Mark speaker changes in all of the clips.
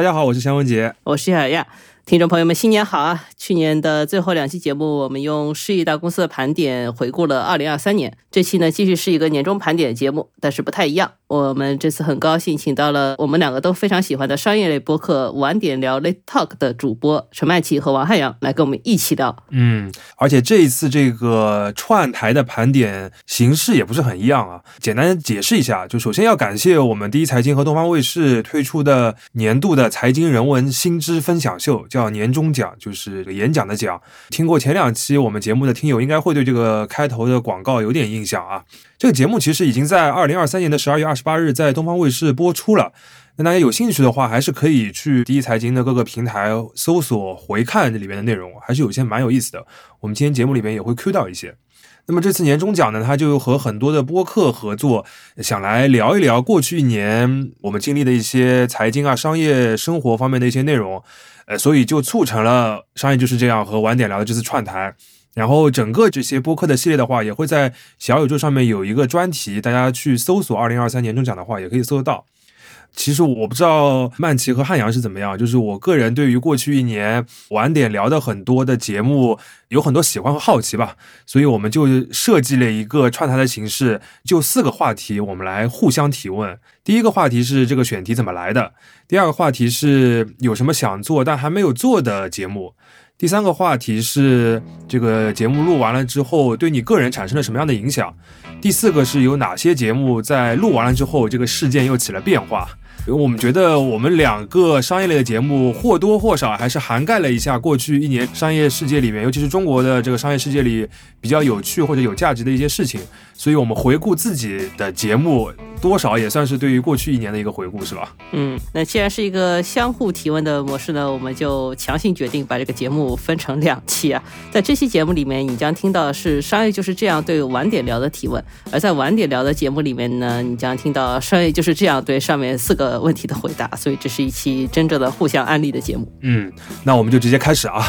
Speaker 1: 大家好，我是香文杰，
Speaker 2: 我是小亚。听众朋友们，新年好啊！去年的最后两期节目，我们用市亿大公司的盘点回顾了二零二三年。这期呢，继续是一个年终盘点节目，但是不太一样。我们这次很高兴请到了我们两个都非常喜欢的商业类播客晚点聊 Late Talk 的主播陈麦琪和王汉阳来跟我们一起聊。
Speaker 1: 嗯，而且这一次这个串台的盘点形式也不是很一样啊。简单解释一下，就首先要感谢我们第一财经和东方卫视推出的年度的财经人文新知分享秀，叫年终奖，就是演讲的奖。听过前两期我们节目的听友应该会对这个开头的广告有点印象啊。这个节目其实已经在二零二三年的十二月二十八日在东方卫视播出了。那大家有兴趣的话，还是可以去第一财经的各个平台搜索回看这里面的内容，还是有些蛮有意思的。我们今天节目里面也会 Q 到一些。那么这次年终奖呢，它就和很多的播客合作，想来聊一聊过去一年我们经历的一些财经啊、商业生活方面的一些内容。呃，所以就促成了商业就是这样和晚点聊的这次串台。然后整个这些播客的系列的话，也会在小宇宙上面有一个专题，大家去搜索“二零二三年终奖”的话，也可以搜得到。其实我不知道曼奇和汉阳是怎么样，就是我个人对于过去一年晚点聊的很多的节目有很多喜欢和好奇吧，所以我们就设计了一个串台的形式，就四个话题，我们来互相提问。第一个话题是这个选题怎么来的，第二个话题是有什么想做但还没有做的节目。第三个话题是这个节目录完了之后，对你个人产生了什么样的影响？第四个是有哪些节目在录完了之后，这个事件又起了变化？我们觉得我们两个商业类的节目或多或少还是涵盖了一下过去一年商业世界里面，尤其是中国的这个商业世界里比较有趣或者有价值的一些事情。所以，我们回顾自己的节目。多少也算是对于过去一年的一个回顾，是吧？
Speaker 2: 嗯，那既然是一个相互提问的模式呢，我们就强行决定把这个节目分成两期啊。在这期节目里面，你将听到的是商业就是这样对晚点聊的提问；而在晚点聊的节目里面呢，你将听到商业就是这样对上面四个问题的回答。所以，这是一期真正的互相安利的节目。
Speaker 1: 嗯，那我们就直接开始啊。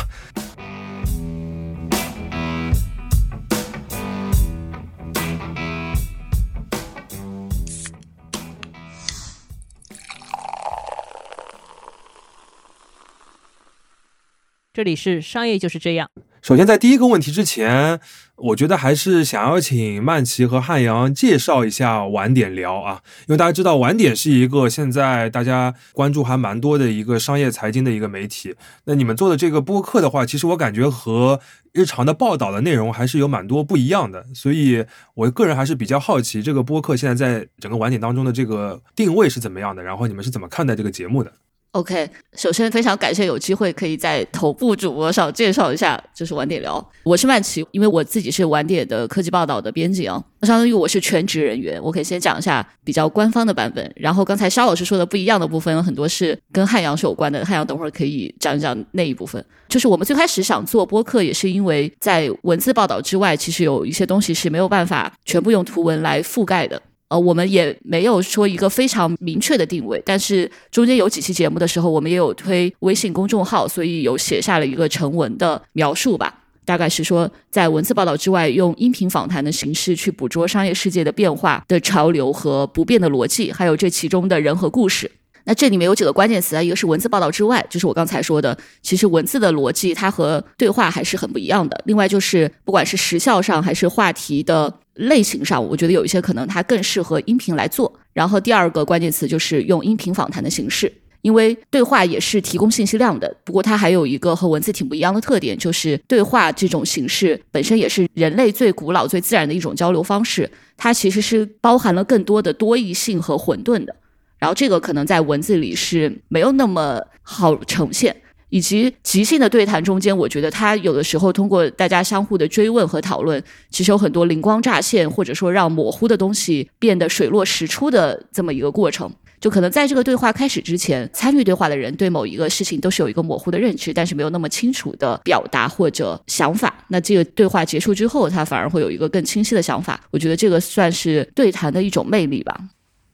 Speaker 2: 这里是商业就是这样。
Speaker 1: 首先，在第一个问题之前，我觉得还是想要请曼奇和汉阳介绍一下晚点聊啊，因为大家知道晚点是一个现在大家关注还蛮多的一个商业财经的一个媒体。那你们做的这个播客的话，其实我感觉和日常的报道的内容还是有蛮多不一样的，所以我个人还是比较好奇这个播客现在在整个晚点当中的这个定位是怎么样的，然后你们是怎么看待这个节目的
Speaker 3: ？OK，首先非常感谢有机会可以在头部主播上介绍一下，就是晚点聊。我是曼奇，因为我自己是晚点的科技报道的编辑啊，相当于我是全职人员。我可以先讲一下比较官方的版本，然后刚才肖老师说的不一样的部分有很多是跟汉阳是有关的。汉阳等会儿可以讲一讲那一部分。就是我们最开始想做播客，也是因为在文字报道之外，其实有一些东西是没有办法全部用图文来覆盖的。呃，我们也没有说一个非常明确的定位，但是中间有几期节目的时候，我们也有推微信公众号，所以有写下了一个成文的描述吧。大概是说，在文字报道之外，用音频访谈的形式去捕捉商业世界的变化的潮流和不变的逻辑，还有这其中的人和故事。那这里面有几个关键词啊，一个是文字报道之外，就是我刚才说的，其实文字的逻辑它和对话还是很不一样的。另外就是不管是时效上还是话题的。类型上，我觉得有一些可能它更适合音频来做。然后第二个关键词就是用音频访谈的形式，因为对话也是提供信息量的。不过它还有一个和文字挺不一样的特点，就是对话这种形式本身也是人类最古老、最自然的一种交流方式。它其实是包含了更多的多义性和混沌的。然后这个可能在文字里是没有那么好呈现。以及即兴的对谈中间，我觉得他有的时候通过大家相互的追问和讨论，其实有很多灵光乍现，或者说让模糊的东西变得水落石出的这么一个过程。就可能在这个对话开始之前，参与对话的人对某一个事情都是有一个模糊的认知，但是没有那么清楚的表达或者想法。那这个对话结束之后，他反而会有一个更清晰的想法。我觉得这个算是对谈的一种魅力吧。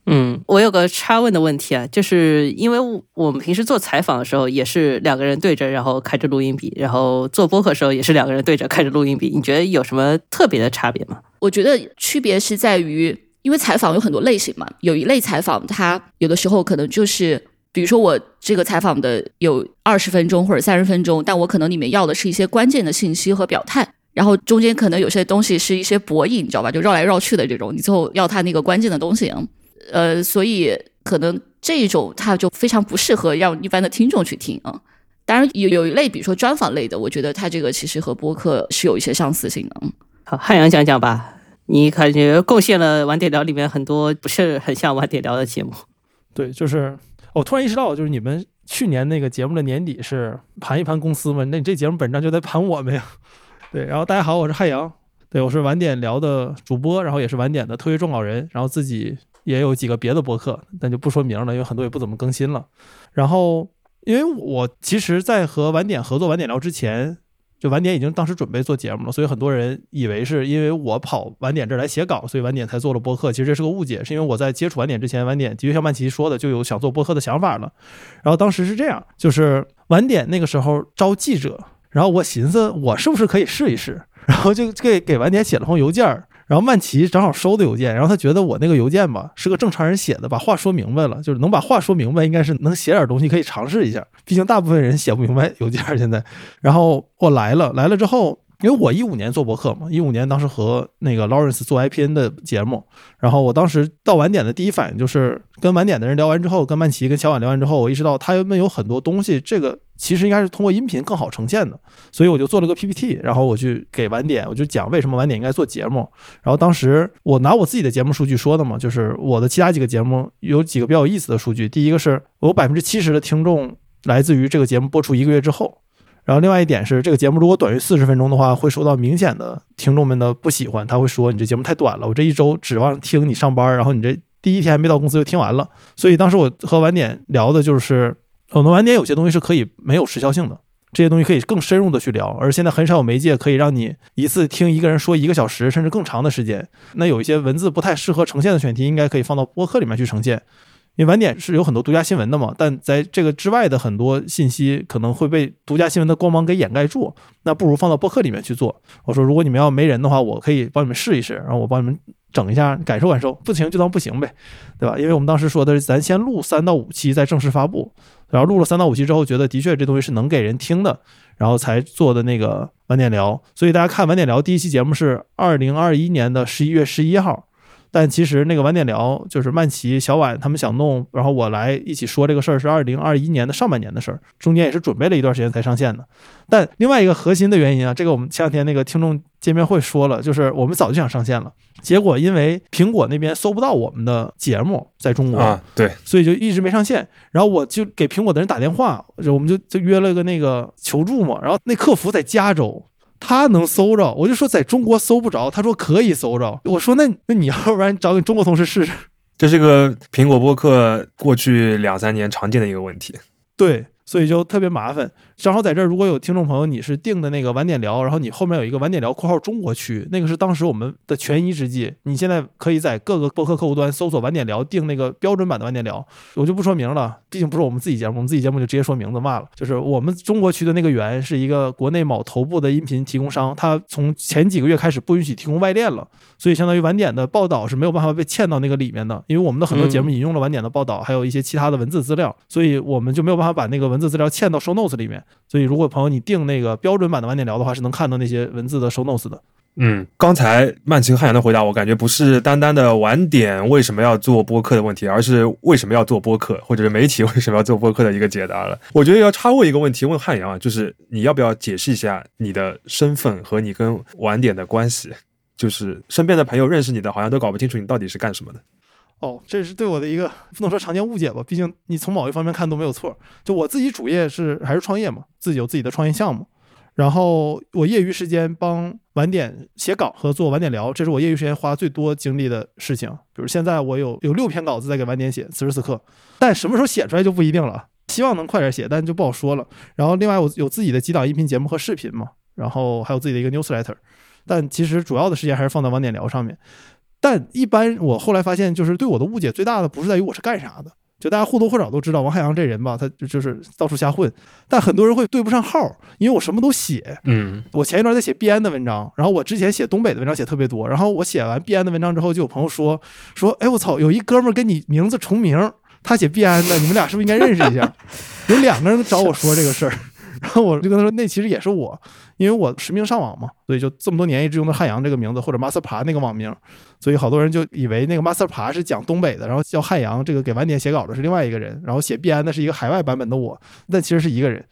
Speaker 2: 嗯，我有个插问的问题啊，就是因为我们平时做采访的时候也是两个人对着，然后开着录音笔，然后做播客的时候也是两个人对着开着录音笔，你觉得有什么特别的差别吗？
Speaker 3: 我觉得区别是在于，因为采访有很多类型嘛，有一类采访它有的时候可能就是比如说我这个采访的有二十分钟或者三十分钟，但我可能里面要的是一些关键的信息和表态，然后中间可能有些东西是一些博弈，你知道吧？就绕来绕去的这种，你最后要它那个关键的东西，呃，所以可能这种它就非常不适合让一般的听众去听啊。当然有有一类，比如说专访类的，我觉得它这个其实和播客是有一些相似性的。
Speaker 2: 好，汉阳讲讲吧。你感觉贡献了晚点聊里面很多不是很像晚点聊的节目。
Speaker 4: 对，就是我突然意识到，就是你们去年那个节目的年底是盘一盘公司嘛？那你这节目本质上就在盘我们呀。对，然后大家好，我是汉阳，对我是晚点聊的主播，然后也是晚点的特约撰稿人，然后自己也有几个别的博客，但就不说名了，因为很多也不怎么更新了。然后，因为我其实，在和晚点合作晚点聊之前。就晚点已经当时准备做节目了，所以很多人以为是因为我跑晚点这儿来写稿，所以晚点才做了播客。其实这是个误解，是因为我在接触晚点之前，晚点的确像曼奇说的，就有想做播客的想法了。然后当时是这样，就是晚点那个时候招记者，然后我寻思我是不是可以试一试，然后就给给晚点写了封邮件。然后曼奇正好收的邮件，然后他觉得我那个邮件吧是个正常人写的，把话说明白了，就是能把话说明白，应该是能写点东西，可以尝试一下。毕竟大部分人写不明白邮件现在。然后我来了，来了之后，因为我一五年做博客嘛，一五年当时和那个 Lawrence 做 IPN 的节目，然后我当时到晚点的第一反应就是跟晚点的人聊完之后，跟曼奇跟小婉聊完之后，我意识到他们有很多东西，这个。其实应该是通过音频更好呈现的，所以我就做了个 PPT，然后我去给晚点，我就讲为什么晚点应该做节目。然后当时我拿我自己的节目数据说的嘛，就是我的其他几个节目有几个比较有意思的数据。第一个是我百分之七十的听众来自于这个节目播出一个月之后，然后另外一点是这个节目如果短于四十分钟的话，会受到明显的听众们的不喜欢，他会说你这节目太短了，我这一周指望听你上班，然后你这第一天还没到公司就听完了。所以当时我和晚点聊的就是。很多晚点有些东西是可以没有时效性的，这些东西可以更深入的去聊，而现在很少有媒介可以让你一次听一个人说一个小时甚至更长的时间。那有一些文字不太适合呈现的选题，应该可以放到播客里面去呈现。因为晚点是有很多独家新闻的嘛，但在这个之外的很多信息可能会被独家新闻的光芒给掩盖住，那不如放到播客里面去做。我说，如果你们要没人的话，我可以帮你们试一试，然后我帮你们整一下，感受感受，不行就当不行呗，对吧？因为我们当时说的是，咱先录三到五期再正式发布，然后录了三到五期之后，觉得的确这东西是能给人听的，然后才做的那个晚点聊。所以大家看晚点聊第一期节目是二零二一年的十一月十一号。但其实那个晚点聊就是曼奇、小婉他们想弄，然后我来一起说这个事儿是二零二一年的上半年的事儿，中间也是准备了一段时间才上线的。但另外一个核心的原因啊，这个我们前两天那个听众见面会说了，就是我们早就想上线了，结果因为苹果那边搜不到我们的节目在中国
Speaker 1: 啊，对，
Speaker 4: 所以就一直没上线。然后我就给苹果的人打电话，我们就就约了个那个求助嘛，然后那客服在加州。他能搜着，我就说在中国搜不着。他说可以搜着。我说那那你要不然找你中国同事试试。
Speaker 1: 这是个苹果播客过去两三年常见的一个问题。
Speaker 4: 对。所以就特别麻烦。正好在这儿，如果有听众朋友，你是订的那个晚点聊，然后你后面有一个晚点聊（括号中国区），那个是当时我们的权宜之计。你现在可以在各个播客客户端搜索“晚点聊”，订那个标准版的晚点聊。我就不说名了，毕竟不是我们自己节目，我们自己节目就直接说名字骂了。就是我们中国区的那个源是一个国内某头部的音频提供商，他从前几个月开始不允许提供外链了，所以相当于晚点的报道是没有办法被嵌到那个里面的。因为我们的很多节目引用了晚点的报道，还有一些其他的文字资料，所以我们就没有办法把那个文字资料嵌到 show notes 里面。所以如果朋友你订那个标准版的晚点聊的话，是能看到那些文字的 show notes 的。
Speaker 1: 嗯，刚才曼奇和汉阳的回答，我感觉不是单单的晚点为什么要做播客的问题，而是为什么要做播客，或者是媒体 为什么要做播客的一个解答了。我觉得要插问一个问题，问汉阳啊，就是你要不要解释一下你的身份和你跟晚点的关系？就是身边的朋友认识你的，好像都搞不清楚你到底是干什么的。
Speaker 4: 哦，这是对我的一个不能说常见误解吧，毕竟你从某一方面看都没有错。就我自己主业是还是创业嘛，自己有自己的创业项目，然后我业余时间帮晚点写稿和做晚点聊，这是我业余时间花最多精力的事情。比如现在我有有六篇稿子在给晚点写，此时此刻，但什么时候写出来就不一定了，希望能快点写，但就不好说了。然后另外我有自己的几档音频节目和视频嘛，然后还有自己的一个 newsletter，但其实主要的时间还是放在晚点聊上面。但一般我后来发现，就是对我的误解最大的不是在于我是干啥的，就大家或多或少都知道王海洋这人吧，他就是到处瞎混。但很多人会对不上号，因为我什么都写。
Speaker 1: 嗯，
Speaker 4: 我前一段在写毕安的文章，然后我之前写东北的文章写特别多，然后我写完毕安的文章之后，就有朋友说说，哎我操，有一哥们跟你名字重名，他写毕安的，你们俩是不是应该认识一下？有两个人找我说这个事儿，然后我就跟他说，那其实也是我，因为我实名上网嘛，所以就这么多年一直用的汉阳这个名字或者 master 爬那个网名，所以好多人就以为那个 master 爬是讲东北的，然后叫汉阳这个给晚点写稿的是另外一个人，然后写必安的是一个海外版本的我，那其实是一个人。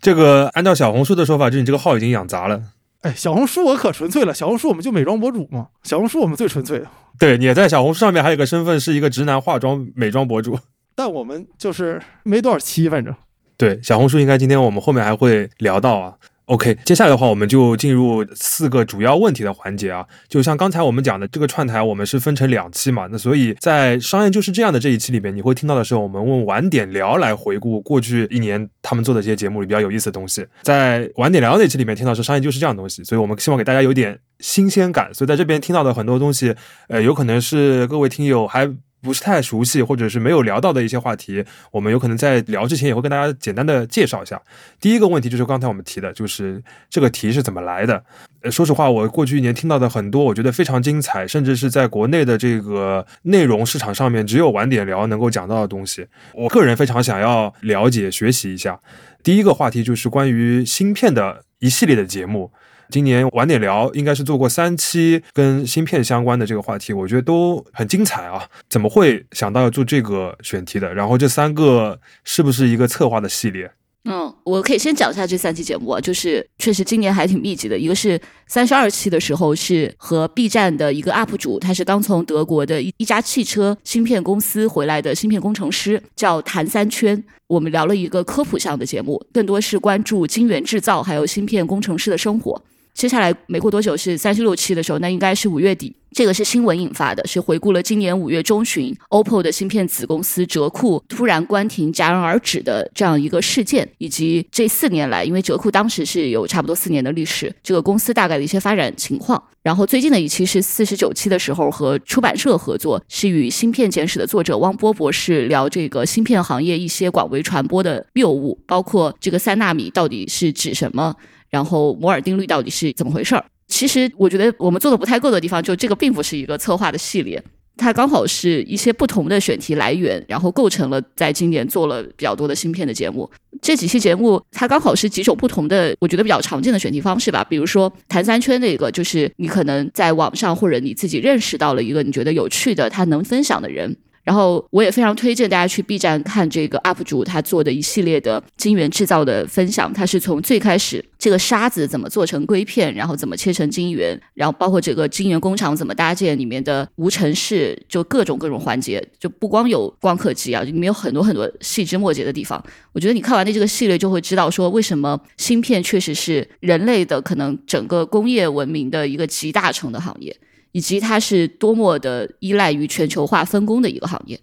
Speaker 1: 这个按照小红书的说法，就是你这个号已经养砸了。
Speaker 4: 哎，小红书我可纯粹了，小红书我们就美妆博主嘛，小红书我们最纯粹。
Speaker 1: 对，你在小红书上面还有个身份是一个直男化妆美妆博主，
Speaker 4: 但我们就是没多少期，反正。
Speaker 1: 对，小红书应该今天我们后面还会聊到啊。OK，接下来的话，我们就进入四个主要问题的环节啊。就像刚才我们讲的，这个串台我们是分成两期嘛，那所以在商业就是这样的这一期里边，你会听到的是我们问晚点聊来回顾过去一年他们做的这些节目里比较有意思的东西。在晚点聊那期里面听到是商业就是这样的东西，所以我们希望给大家有点新鲜感。所以在这边听到的很多东西，呃，有可能是各位听友还。不是太熟悉，或者是没有聊到的一些话题，我们有可能在聊之前也会跟大家简单的介绍一下。第一个问题就是刚才我们提的，就是这个题是怎么来的。呃，说实话，我过去一年听到的很多，我觉得非常精彩，甚至是在国内的这个内容市场上面只有晚点聊能够讲到的东西，我个人非常想要了解学习一下。第一个话题就是关于芯片的一系列的节目。今年晚点聊应该是做过三期跟芯片相关的这个话题，我觉得都很精彩啊！怎么会想到要做这个选题的？然后这三个是不是一个策划的系列？
Speaker 3: 嗯，我可以先讲一下这三期节目啊，就是确实今年还挺密集的。一个是三十二期的时候是和 B 站的一个 UP 主，他是刚从德国的一一家汽车芯片公司回来的芯片工程师，叫谭三圈。我们聊了一个科普项的节目，更多是关注晶圆制造还有芯片工程师的生活。接下来没过多久是三十六期的时候，那应该是五月底。这个是新闻引发的，是回顾了今年五月中旬，OPPO 的芯片子公司哲库突然关停、戛然而止的这样一个事件，以及这四年来，因为哲库当时是有差不多四年的历史，这个公司大概的一些发展情况。然后最近的一期是四十九期的时候，和出版社合作，是与《芯片简史》的作者汪波博士聊这个芯片行业一些广为传播的谬误，包括这个三纳米到底是指什么。然后摩尔定律到底是怎么回事儿？其实我觉得我们做的不太够的地方，就这个并不是一个策划的系列，它刚好是一些不同的选题来源，然后构成了在今年做了比较多的芯片的节目。这几期节目它刚好是几种不同的，我觉得比较常见的选题方式吧。比如说谈三圈那个，就是你可能在网上或者你自己认识到了一个你觉得有趣的，他能分享的人。然后我也非常推荐大家去 B 站看这个 UP 主他做的一系列的晶圆制造的分享。他是从最开始这个沙子怎么做成硅片，然后怎么切成晶圆，然后包括这个晶圆工厂怎么搭建，里面的无尘室，就各种各种环节，就不光有光刻机啊，里面有很多很多细枝末节的地方。我觉得你看完的这个系列就会知道，说为什么芯片确实是人类的可能整个工业文明的一个集大成的行业。以及它是多么的依赖于全球化分工的一个行业，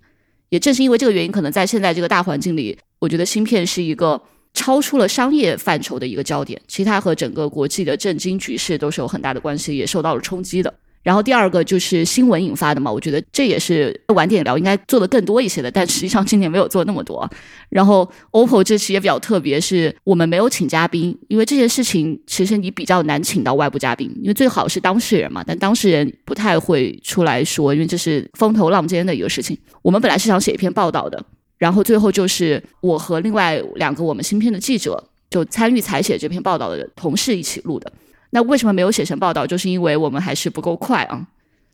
Speaker 3: 也正是因为这个原因，可能在现在这个大环境里，我觉得芯片是一个超出了商业范畴的一个焦点，其他和整个国际的政经局势都是有很大的关系，也受到了冲击的。然后第二个就是新闻引发的嘛，我觉得这也是晚点聊应该做的更多一些的，但实际上今年没有做那么多。然后 OPPO 这期也比较特别，是我们没有请嘉宾，因为这件事情其实你比较难请到外部嘉宾，因为最好是当事人嘛，但当事人不太会出来说，因为这是风头浪尖的一个事情。我们本来是想写一篇报道的，然后最后就是我和另外两个我们芯片的记者就参与采写这篇报道的同事一起录的。那为什么没有写成报道？就是因为我们还是不够快啊。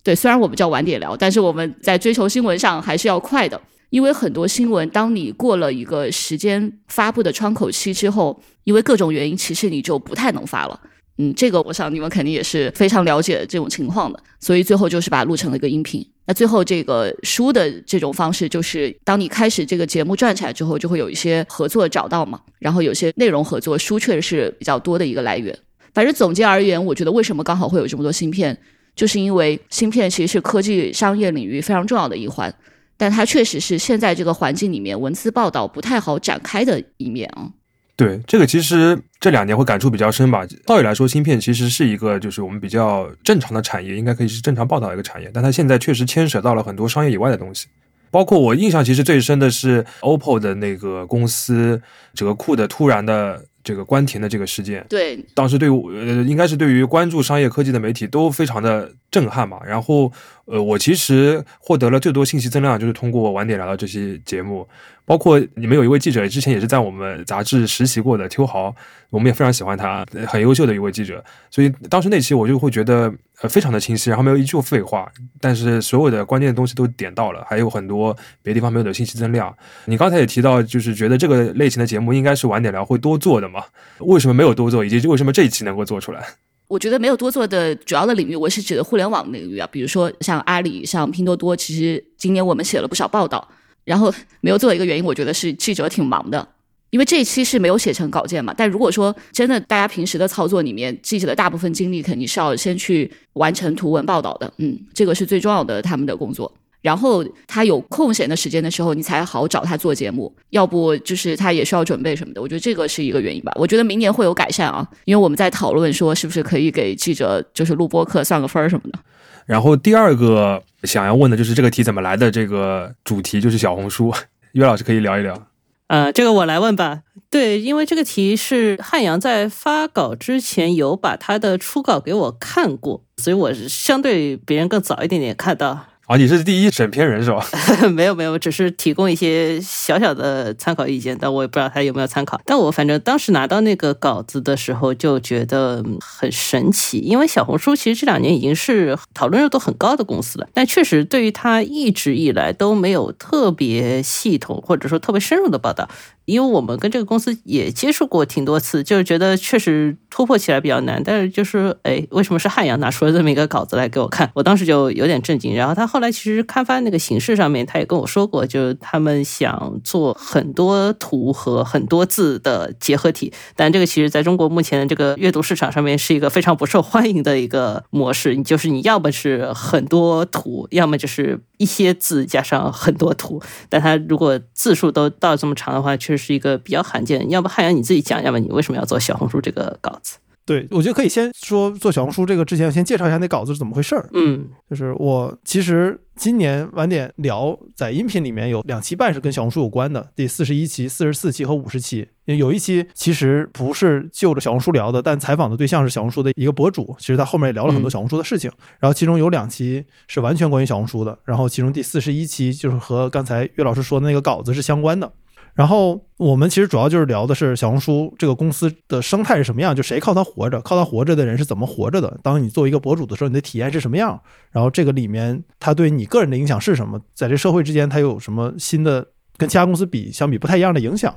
Speaker 3: 对，虽然我们叫晚点聊，但是我们在追求新闻上还是要快的。因为很多新闻，当你过了一个时间发布的窗口期之后，因为各种原因，其实你就不太能发了。嗯，这个我想你们肯定也是非常了解这种情况的。所以最后就是把它录成了一个音频。那最后这个书的这种方式，就是当你开始这个节目转起来之后，就会有一些合作找到嘛，然后有些内容合作，书确实是比较多的一个来源。反正总结而言，我觉得为什么刚好会有这么多芯片，就是因为芯片其实是科技商业领域非常重要的一环，但它确实是现在这个环境里面文字报道不太好展开的一面啊。
Speaker 1: 对，这个其实这两年会感触比较深吧。道理来说，芯片其实是一个就是我们比较正常的产业，应该可以是正常报道一个产业，但它现在确实牵扯到了很多商业以外的东西，包括我印象其实最深的是 OPPO 的那个公司折库的突然的。这个关停的这个事件，
Speaker 3: 对，
Speaker 1: 当时对我呃，应该是对于关注商业科技的媒体都非常的震撼嘛。然后，呃，我其实获得了最多信息增量，就是通过晚点聊的这期节目。包括你们有一位记者，之前也是在我们杂志实习过的邱豪，我们也非常喜欢他，很优秀的一位记者。所以当时那期我就会觉得呃非常的清晰，然后没有一句废话，但是所有的关键的东西都点到了，还有很多别的地方没有的信息增量。你刚才也提到，就是觉得这个类型的节目应该是晚点聊会多做的嘛？为什么没有多做，以及为什么这一期能够做出来？
Speaker 3: 我觉得没有多做的主要的领域，我是指的互联网领域啊，比如说像阿里、像拼多多，其实今年我们写了不少报道。然后没有做的一个原因，我觉得是记者挺忙的，因为这一期是没有写成稿件嘛。但如果说真的大家平时的操作里面，记者的大部分精力肯定是要先去完成图文报道的，嗯，这个是最重要的他们的工作。然后他有空闲的时间的时候，你才好找他做节目，要不就是他也需要准备什么的。我觉得这个是一个原因吧。我觉得明年会有改善啊，因为我们在讨论说是不是可以给记者就是录播课算个分儿什么的。
Speaker 1: 然后第二个想要问的就是这个题怎么来的？这个主题就是小红书，岳老师可以聊一聊。
Speaker 2: 呃，这个我来问吧。对，因为这个题是汉阳在发稿之前有把他的初稿给我看过，所以我相对别人更早一点点看到。
Speaker 1: 啊，你是第一审片人是吧？
Speaker 2: 没有没有，只是提供一些小小的参考意见，但我也不知道他有没有参考。但我反正当时拿到那个稿子的时候就觉得很神奇，因为小红书其实这两年已经是讨论热度很高的公司了，但确实对于它一直以来都没有特别系统或者说特别深入的报道。因为我们跟这个公司也接触过挺多次，就是觉得确实突破起来比较难。但是就是，哎，为什么是汉阳拿出了这么一个稿子来给我看？我当时就有点震惊。然后他后来其实刊发那个形式上面，他也跟我说过，就是他们想做很多图和很多字的结合体。但这个其实在中国目前的这个阅读市场上面是一个非常不受欢迎的一个模式。你就是你要么是很多图，要么就是一些字加上很多图。但他如果字数都到这么长的话，确实。是一个比较罕见，要不汉阳你自己讲，一下吧你为什么要做小红书这个稿子？
Speaker 4: 对，我觉得可以先说做小红书这个之前，先介绍一下那稿子是怎么回事儿。
Speaker 2: 嗯，
Speaker 4: 就是我其实今年晚点聊，在音频里面有两期半是跟小红书有关的，第四十一期、四十四期和五十期。有一期其实不是就着小红书聊的，但采访的对象是小红书的一个博主，其实他后面也聊了很多小红书的事情。然后其中有两期是完全关于小红书的，然后其中第四十一期就是和刚才岳老师说的那个稿子是相关的。然后我们其实主要就是聊的是小红书这个公司的生态是什么样，就谁靠它活着，靠它活着的人是怎么活着的。当你作为一个博主的时候，你的体验是什么样？然后这个里面它对你个人的影响是什么？在这社会之间，它有什么新的跟其他公司比相比不太一样的影响？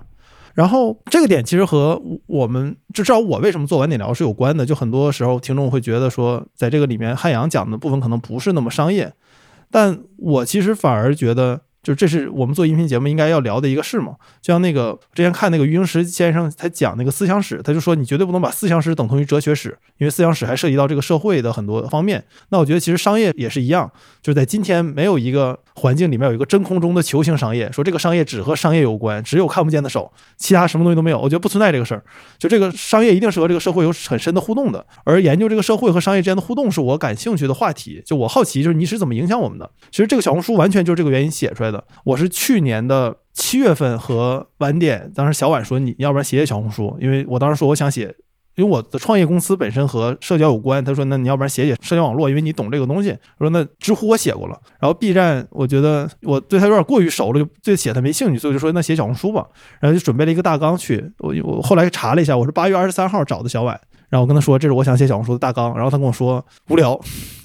Speaker 4: 然后这个点其实和我们至少我为什么做晚点聊是有关的。就很多时候听众会觉得说，在这个里面汉阳讲的部分可能不是那么商业，但我其实反而觉得。就这是我们做音频节目应该要聊的一个事嘛？就像那个之前看那个余英时先生他讲那个思想史，他就说你绝对不能把思想史等同于哲学史，因为思想史还涉及到这个社会的很多方面。那我觉得其实商业也是一样，就是在今天没有一个环境里面有一个真空中的球形商业，说这个商业只和商业有关，只有看不见的手，其他什么东西都没有。我觉得不存在这个事儿。就这个商业一定是和这个社会有很深的互动的，而研究这个社会和商业之间的互动是我感兴趣的话题。就我好奇，就是你是怎么影响我们的？其实这个小红书完全就是这个原因写出来的。我是去年的七月份和晚点，当时小婉说你要不然写写小红书，因为我当时说我想写，因为我的创业公司本身和社交有关。他说那你要不然写写社交网络，因为你懂这个东西。我说那知乎我写过了，然后 B 站我觉得我对他有点过于熟了，就对写他没兴趣，所以就说那写小红书吧。然后就准备了一个大纲去，我我后来查了一下，我是八月二十三号找的小婉。然后我跟他说，这是我想写小红书的大纲。然后他跟我说无聊，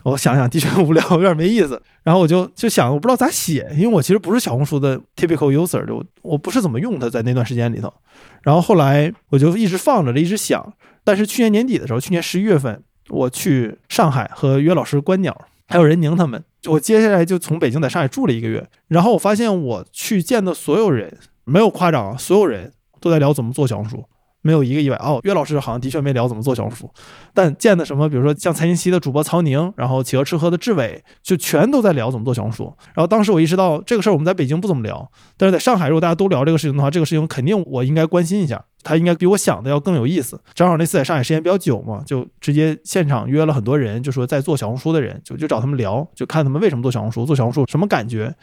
Speaker 4: 我想想的确无聊，有点没意思。然后我就就想，我不知道咋写，因为我其实不是小红书的 typical user，就我不是怎么用它在那段时间里头。然后后来我就一直放着，一直想。但是去年年底的时候，去年十一月份，我去上海和约老师观鸟，还有任宁他们，我接下来就从北京在上海住了一个月。然后我发现我去见的所有人，没有夸张，所有人都在聊怎么做小红书。没有一个意外哦，岳老师好像的确没聊怎么做小红书，但见的什么，比如说像财经系的主播曹宁，然后企鹅吃喝的志伟，就全都在聊怎么做小红书。然后当时我意识到这个事儿我们在北京不怎么聊，但是在上海如果大家都聊这个事情的话，这个事情肯定我应该关心一下。他应该比我想的要更有意思。正好那次在上海时间比较久嘛，就直接现场约了很多人，就说在做小红书的人，就就找他们聊，就看他们为什么做小红书，做小红书什么感觉。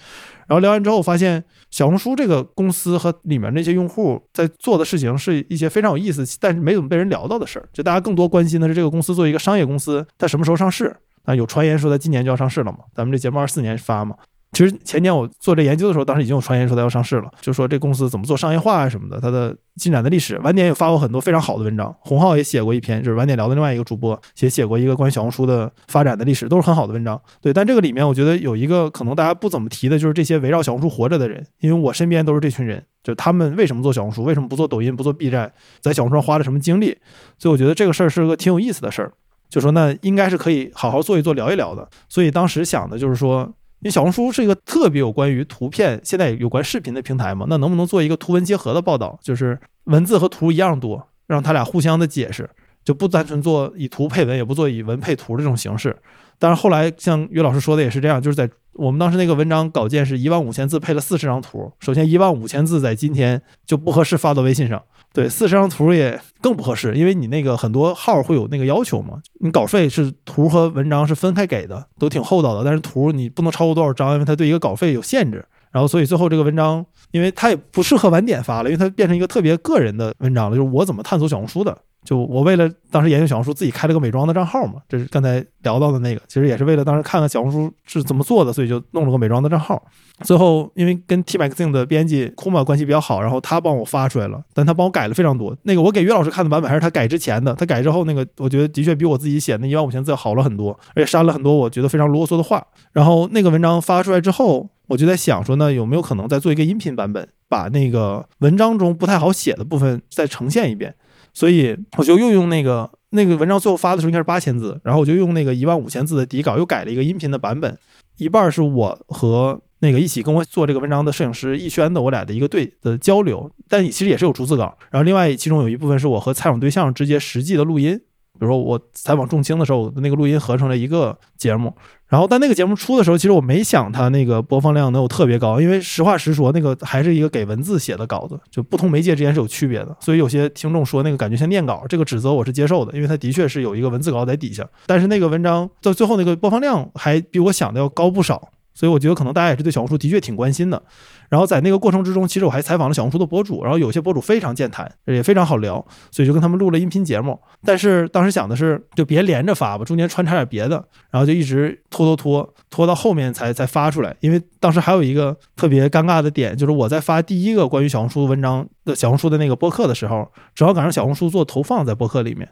Speaker 4: 然后聊完之后，发现小红书这个公司和里面那些用户在做的事情是一些非常有意思，但是没怎么被人聊到的事儿。就大家更多关心的是这个公司作为一个商业公司，它什么时候上市？啊，有传言说它今年就要上市了嘛？咱们这节目二四年发嘛？其实前年我做这研究的时候，当时已经有传言说它要上市了，就说这公司怎么做商业化啊什么的，它的进展的历史。晚点也发过很多非常好的文章，洪浩也写过一篇，就是晚点聊的另外一个主播也写过一个关于小红书的发展的历史，都是很好的文章。对，但这个里面我觉得有一个可能大家不怎么提的，就是这些围绕小红书活着的人，因为我身边都是这群人，就他们为什么做小红书，为什么不做抖音，不做 B 站，在小红书上花了什么精力，所以我觉得这个事儿是个挺有意思的事儿。就说那应该是可以好好做一做、聊一聊的。所以当时想的就是说，因为小红书是一个特别有关于图片，现在有关视频的平台嘛，那能不能做一个图文结合的报道，就是文字和图一样多，让他俩互相的解释，就不单纯做以图配文，也不做以文配图的这种形式。但是后来像于老师说的也是这样，就是在我们当时那个文章稿件是一万五千字配了四十张图，首先一万五千字在今天就不合适发到微信上。对，四十张图也更不合适，因为你那个很多号会有那个要求嘛。你稿费是图和文章是分开给的，都挺厚道的。但是图你不能超过多少张，因为它对一个稿费有限制。然后所以最后这个文章，因为它也不适合晚点发了，因为它变成一个特别个人的文章了，就是我怎么探索小红书的。就我为了当时研究小红书，自己开了个美妆的账号嘛，这是刚才聊到的那个，其实也是为了当时看看小红书是怎么做的，所以就弄了个美妆的账号。最后因为跟 T Magazine 的编辑 Kuma 关系比较好，然后他帮我发出来了，但他帮我改了非常多。那个我给岳老师看的版本还是他改之前的，他改之后那个我觉得的确比我自己写那一万五千字好了很多，而且删了很多我觉得非常啰嗦的话。然后那个文章发出来之后，我就在想说呢，有没有可能再做一个音频版本，把那个文章中不太好写的部分再呈现一遍。所以我就又用那个那个文章最后发的时候应该是八千字，然后我就用那个一万五千字的底稿又改了一个音频的版本，一半是我和那个一起跟我做这个文章的摄影师逸轩的我俩的一个对的交流，但其实也是有逐字稿，然后另外其中有一部分是我和采访对象直接实际的录音。比如说我采访仲青的时候，那个录音合成了一个节目，然后但那个节目出的时候，其实我没想它那个播放量能有特别高，因为实话实说，那个还是一个给文字写的稿子，就不同媒介之间是有区别的，所以有些听众说那个感觉像念稿，这个指责我是接受的，因为它的确是有一个文字稿在底下，但是那个文章到最后那个播放量还比我想的要高不少。所以我觉得可能大家也是对小红书的确挺关心的，然后在那个过程之中，其实我还采访了小红书的博主，然后有些博主非常健谈，也非常好聊，所以就跟他们录了音频节目。但是当时想的是，就别连着发吧，中间穿插点别的，然后就一直拖拖拖拖到后面才才发出来。因为当时还有一个特别尴尬的点，就是我在发第一个关于小红书文章的小红书的那个播客的时候，正好赶上小红书做投放在播客里面，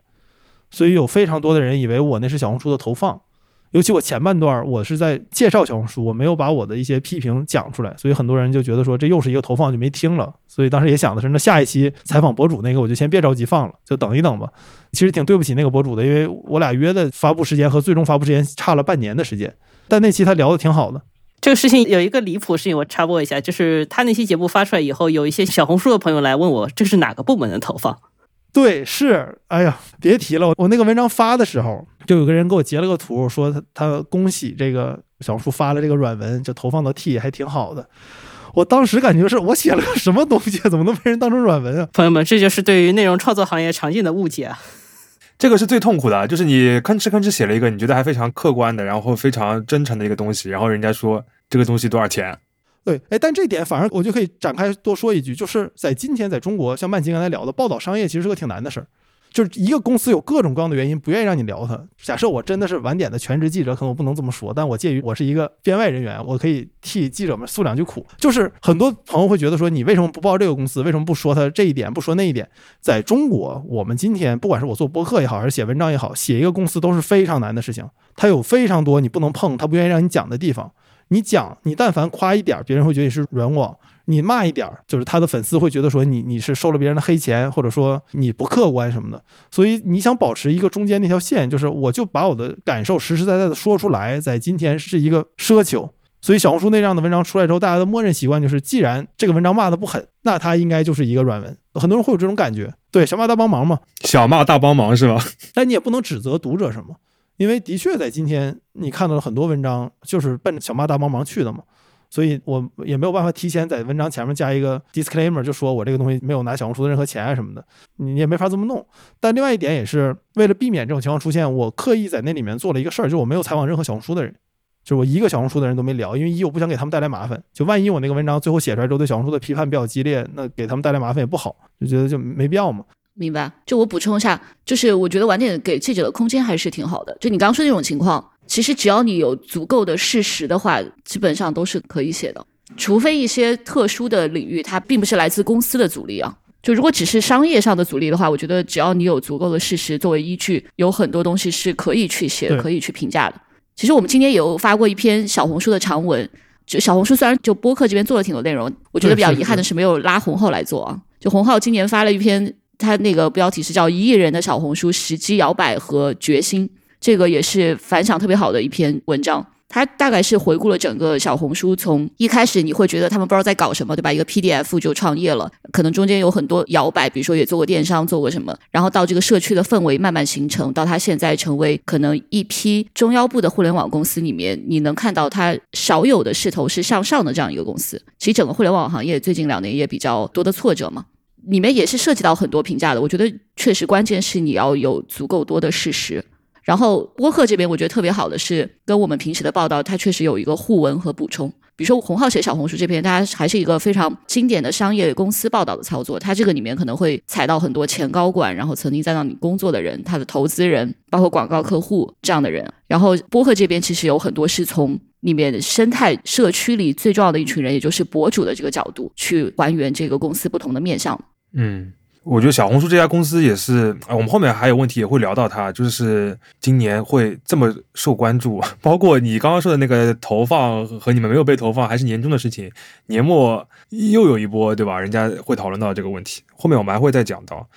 Speaker 4: 所以有非常多的人以为我那是小红书的投放。尤其我前半段我是在介绍小红书，我没有把我的一些批评讲出来，所以很多人就觉得说这又是一个投放，就没听了。所以当时也想的是，那下一期采访博主那个我就先别着急放了，就等一等吧。其实挺对不起那个博主的，因为我俩约的发布时间和最终发布时间差了半年的时间。但那期他聊的挺好的。
Speaker 2: 这个事情有一个离谱事情，我插播一下，就是他那期节目发出来以后，有一些小红书的朋友来问我，这是哪个部门的投放？
Speaker 4: 对，是，哎呀，别提了，我那个文章发的时候，就有个人给我截了个图，说他他恭喜这个小红书发了这个软文，就投放到 T 还挺好的。我当时感觉是我写了个什么东西，怎么能被人当成软文啊？
Speaker 2: 朋友们，这就是对于内容创作行业常见的误解啊。
Speaker 1: 这个是最痛苦的，就是你吭哧吭哧写了一个你觉得还非常客观的，然后非常真诚的一个东西，然后人家说这个东西多少钱？
Speaker 4: 对，哎，但这点反而我就可以展开多说一句，就是在今天在中国，像曼奇刚才聊的，报道商业其实是个挺难的事儿。就是一个公司有各种各样的原因不愿意让你聊它。假设我真的是晚点的全职记者，可能我不能这么说，但我介于我是一个编外人员，我可以替记者们诉两句苦。就是很多朋友会觉得说，你为什么不报这个公司？为什么不说他这一点，不说那一点？在中国，我们今天不管是我做播客也好，还是写文章也好，写一个公司都是非常难的事情。它有非常多你不能碰，他不愿意让你讲的地方。你讲，你但凡夸一点，别人会觉得你是软广；你骂一点，就是他的粉丝会觉得说你你是收了别人的黑钱，或者说你不客观什么的。所以你想保持一个中间那条线，就是我就把我的感受实实在在的说出来，在今天是一个奢求。所以小红书那样的文章出来之后，大家的默认习惯就是，既然这个文章骂的不狠，那它应该就是一个软文。很多人会有这种感觉，对小骂大帮忙嘛，
Speaker 1: 小骂大帮忙是吧？
Speaker 4: 但你也不能指责读者什么。因为的确，在今天你看到了很多文章，就是奔着小妈大帮忙去的嘛。所以我也没有办法提前在文章前面加一个 disclaimer，就说我这个东西没有拿小红书的任何钱啊什么的，你也没法这么弄。但另外一点也是为了避免这种情况出现，我刻意在那里面做了一个事儿，就是我没有采访任何小红书的人，就是我一个小红书的人都没聊，因为一我不想给他们带来麻烦，就万一我那个文章最后写出来之后对小红书的批判比较激烈，那给他们带来麻烦也不好，就觉得就没必要嘛。
Speaker 3: 明白？就我补充一下，就是我觉得晚点给记者的空间还是挺好的。就你刚刚说这种情况，其实只要你有足够的事实的话，基本上都是可以写的。除非一些特殊的领域，它并不是来自公司的阻力啊。就如果只是商业上的阻力的话，我觉得只要你有足够的事实作为依据，有很多东西是可以去写、可以去评价的。其实我们今天也有发过一篇小红书的长文，就小红书虽然就播客这边做了挺多内容，我觉得比较遗憾的是没有拉红浩来做啊。就洪浩今年发了一篇。他那个标题是叫《一亿人的小红书时机摇摆和决心》，这个也是反响特别好的一篇文章。他大概是回顾了整个小红书从一开始你会觉得他们不知道在搞什么，对吧？一个 PDF 就创业了，可能中间有很多摇摆，比如说也做过电商，做过什么，然后到这个社区的氛围慢慢形成，到他现在成为可能一批中腰部的互联网公司里面，你能看到它少有的势头是向上的这样一个公司。其实整个互联网行业最近两年也比较多的挫折嘛。里面也是涉及到很多评价的，我觉得确实关键是你要有足够多的事实。然后播客这边我觉得特别好的是，跟我们平时的报道，它确实有一个互文和补充。比如说洪浩写小红书这篇，它还是一个非常经典的商业公司报道的操作，它这个里面可能会踩到很多前高管，然后曾经在那里工作的人，他的投资人，包括广告客户这样的人。然后播客这边其实有很多是从里面生态社区里最重要的一群人，也就是博主的这个角度去还原这个公司不同的面向。
Speaker 1: 嗯，我觉得小红书这家公司也是，我们后面还有问题也会聊到它，就是今年会这么受关注，包括你刚刚说的那个投放和你们没有被投放，还是年终的事情，年末又有一波，对吧？人家会讨论到这个问题，后面我们还会再讲到。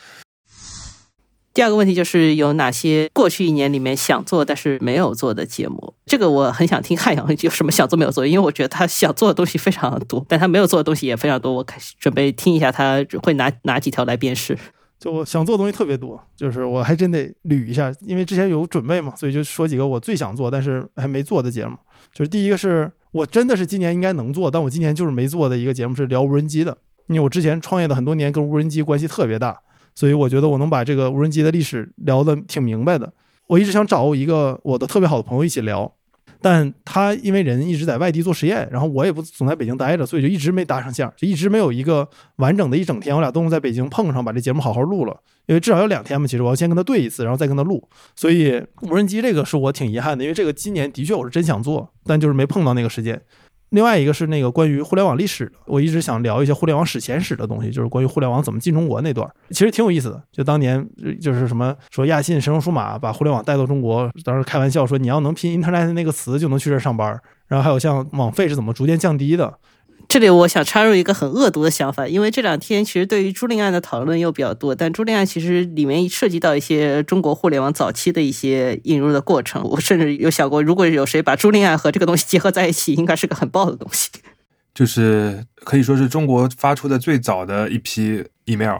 Speaker 2: 第二个问题就是有哪些过去一年里面想做但是没有做的节目？这个我很想听汉阳有什么想做没有做，因为我觉得他想做的东西非常多，但他没有做的东西也非常多。我开始准备听一下他会拿哪几条来辨识。
Speaker 4: 就我想做的东西特别多，就是我还真得捋一下，因为之前有准备嘛，所以就说几个我最想做但是还没做的节目。就是第一个是我真的是今年应该能做，但我今年就是没做的一个节目是聊无人机的，因为我之前创业的很多年跟无人机关系特别大。所以我觉得我能把这个无人机的历史聊得挺明白的。我一直想找一个我的特别好的朋友一起聊，但他因为人一直在外地做实验，然后我也不总在北京待着，所以就一直没搭上线，就一直没有一个完整的一整天，我俩都能在北京碰上，把这节目好好录了。因为至少有两天嘛，其实我要先跟他对一次，然后再跟他录。所以无人机这个是我挺遗憾的，因为这个今年的确我是真想做，但就是没碰到那个时间。另外一个是那个关于互联网历史的，我一直想聊一些互联网史前史的东西，就是关于互联网怎么进中国那段，其实挺有意思的。就当年就是什么说亚信、神州数码把互联网带到中国，当时开玩笑说你要能拼 Internet 那个词就能去这上班，然后还有像网费是怎么逐渐降低的。
Speaker 2: 这里我想插入一个很恶毒的想法，因为这两天其实对于朱令案的讨论又比较多，但朱令案其实里面涉及到一些中国互联网早期的一些引入的过程。我甚至有想过，如果有谁把朱令案和这个东西结合在一起，应该是个很爆的东西。
Speaker 1: 就是可以说是中国发出的最早的一批 email。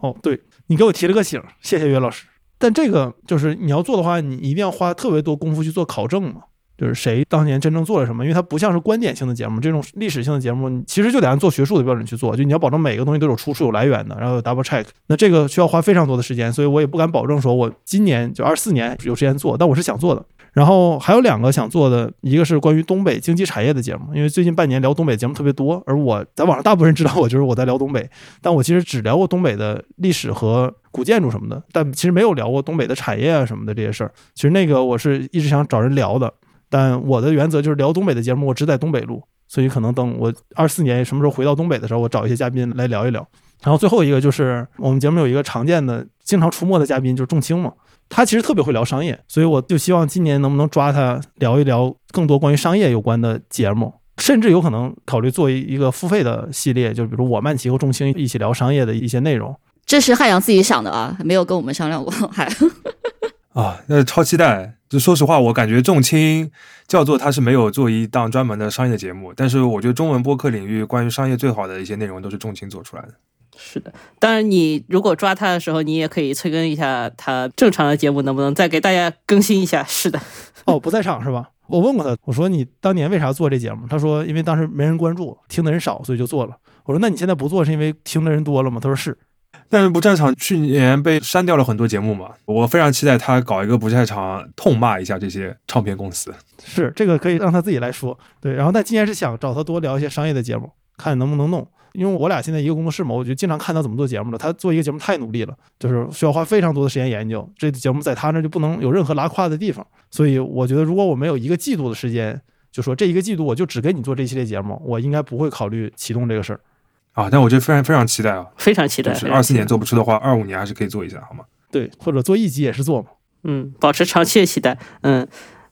Speaker 4: 哦，对你给我提了个醒，谢谢岳老师。但这个就是你要做的话，你一定要花特别多功夫去做考证嘛。就是谁当年真正做了什么？因为它不像是观点性的节目，这种历史性的节目，其实就得按做学术的标准去做。就你要保证每个东西都有出处、有来源的，然后有 double check。那这个需要花非常多的时间，所以我也不敢保证说我今年就二四年有时间做，但我是想做的。然后还有两个想做的，一个是关于东北经济产业的节目，因为最近半年聊东北节目特别多，而我在网上大部分人知道我就是我在聊东北，但我其实只聊过东北的历史和古建筑什么的，但其实没有聊过东北的产业啊什么的这些事儿。其实那个我是一直想找人聊的。但我的原则就是聊东北的节目，我只在东北录，所以可能等我二四年什么时候回到东北的时候，我找一些嘉宾来聊一聊。然后最后一个就是我们节目有一个常见的、经常出没的嘉宾，就是仲青嘛，他其实特别会聊商业，所以我就希望今年能不能抓他聊一聊更多关于商业有关的节目，甚至有可能考虑做一个付费的系列，就比如我曼奇和仲青一起聊商业的一些内容。
Speaker 3: 这是汉阳自己想的啊，没有跟我们商量过，还。
Speaker 1: 啊，那超期待！就说实话，我感觉重青叫做他是没有做一档专门的商业节目，但是我觉得中文播客领域关于商业最好的一些内容都是重青做出来的。
Speaker 2: 是的，当然你如果抓他的时候，你也可以催更一下他正常的节目能不能再给大家更新一下。是的，
Speaker 4: 哦，不在场是吧？我问过他，我说你当年为啥做这节目？他说因为当时没人关注，听的人少，所以就做了。我说那你现在不做是因为听的人多了吗？他说是。
Speaker 1: 但是不战场去年被删掉了很多节目嘛，我非常期待他搞一个不战场，痛骂一下这些唱片公司。
Speaker 4: 是这个可以让他自己来说。对，然后但今年是想找他多聊一些商业的节目，看能不能弄。因为我俩现在一个工作室嘛，我就经常看他怎么做节目的。他做一个节目太努力了，就是需要花非常多的时间研究。这节目在他那就不能有任何拉胯的地方。所以我觉得，如果我没有一个季度的时间，就说这一个季度我就只给你做这一系列节目，我应该不会考虑启动这个事儿。
Speaker 1: 啊，但我觉得非常非常期待啊，
Speaker 2: 非常期待。
Speaker 1: 就是二四年做不出的话，二五年还是可以做一下，好吗？
Speaker 4: 对，或者做一集也是做嘛。
Speaker 2: 嗯，保持长期的期待。嗯，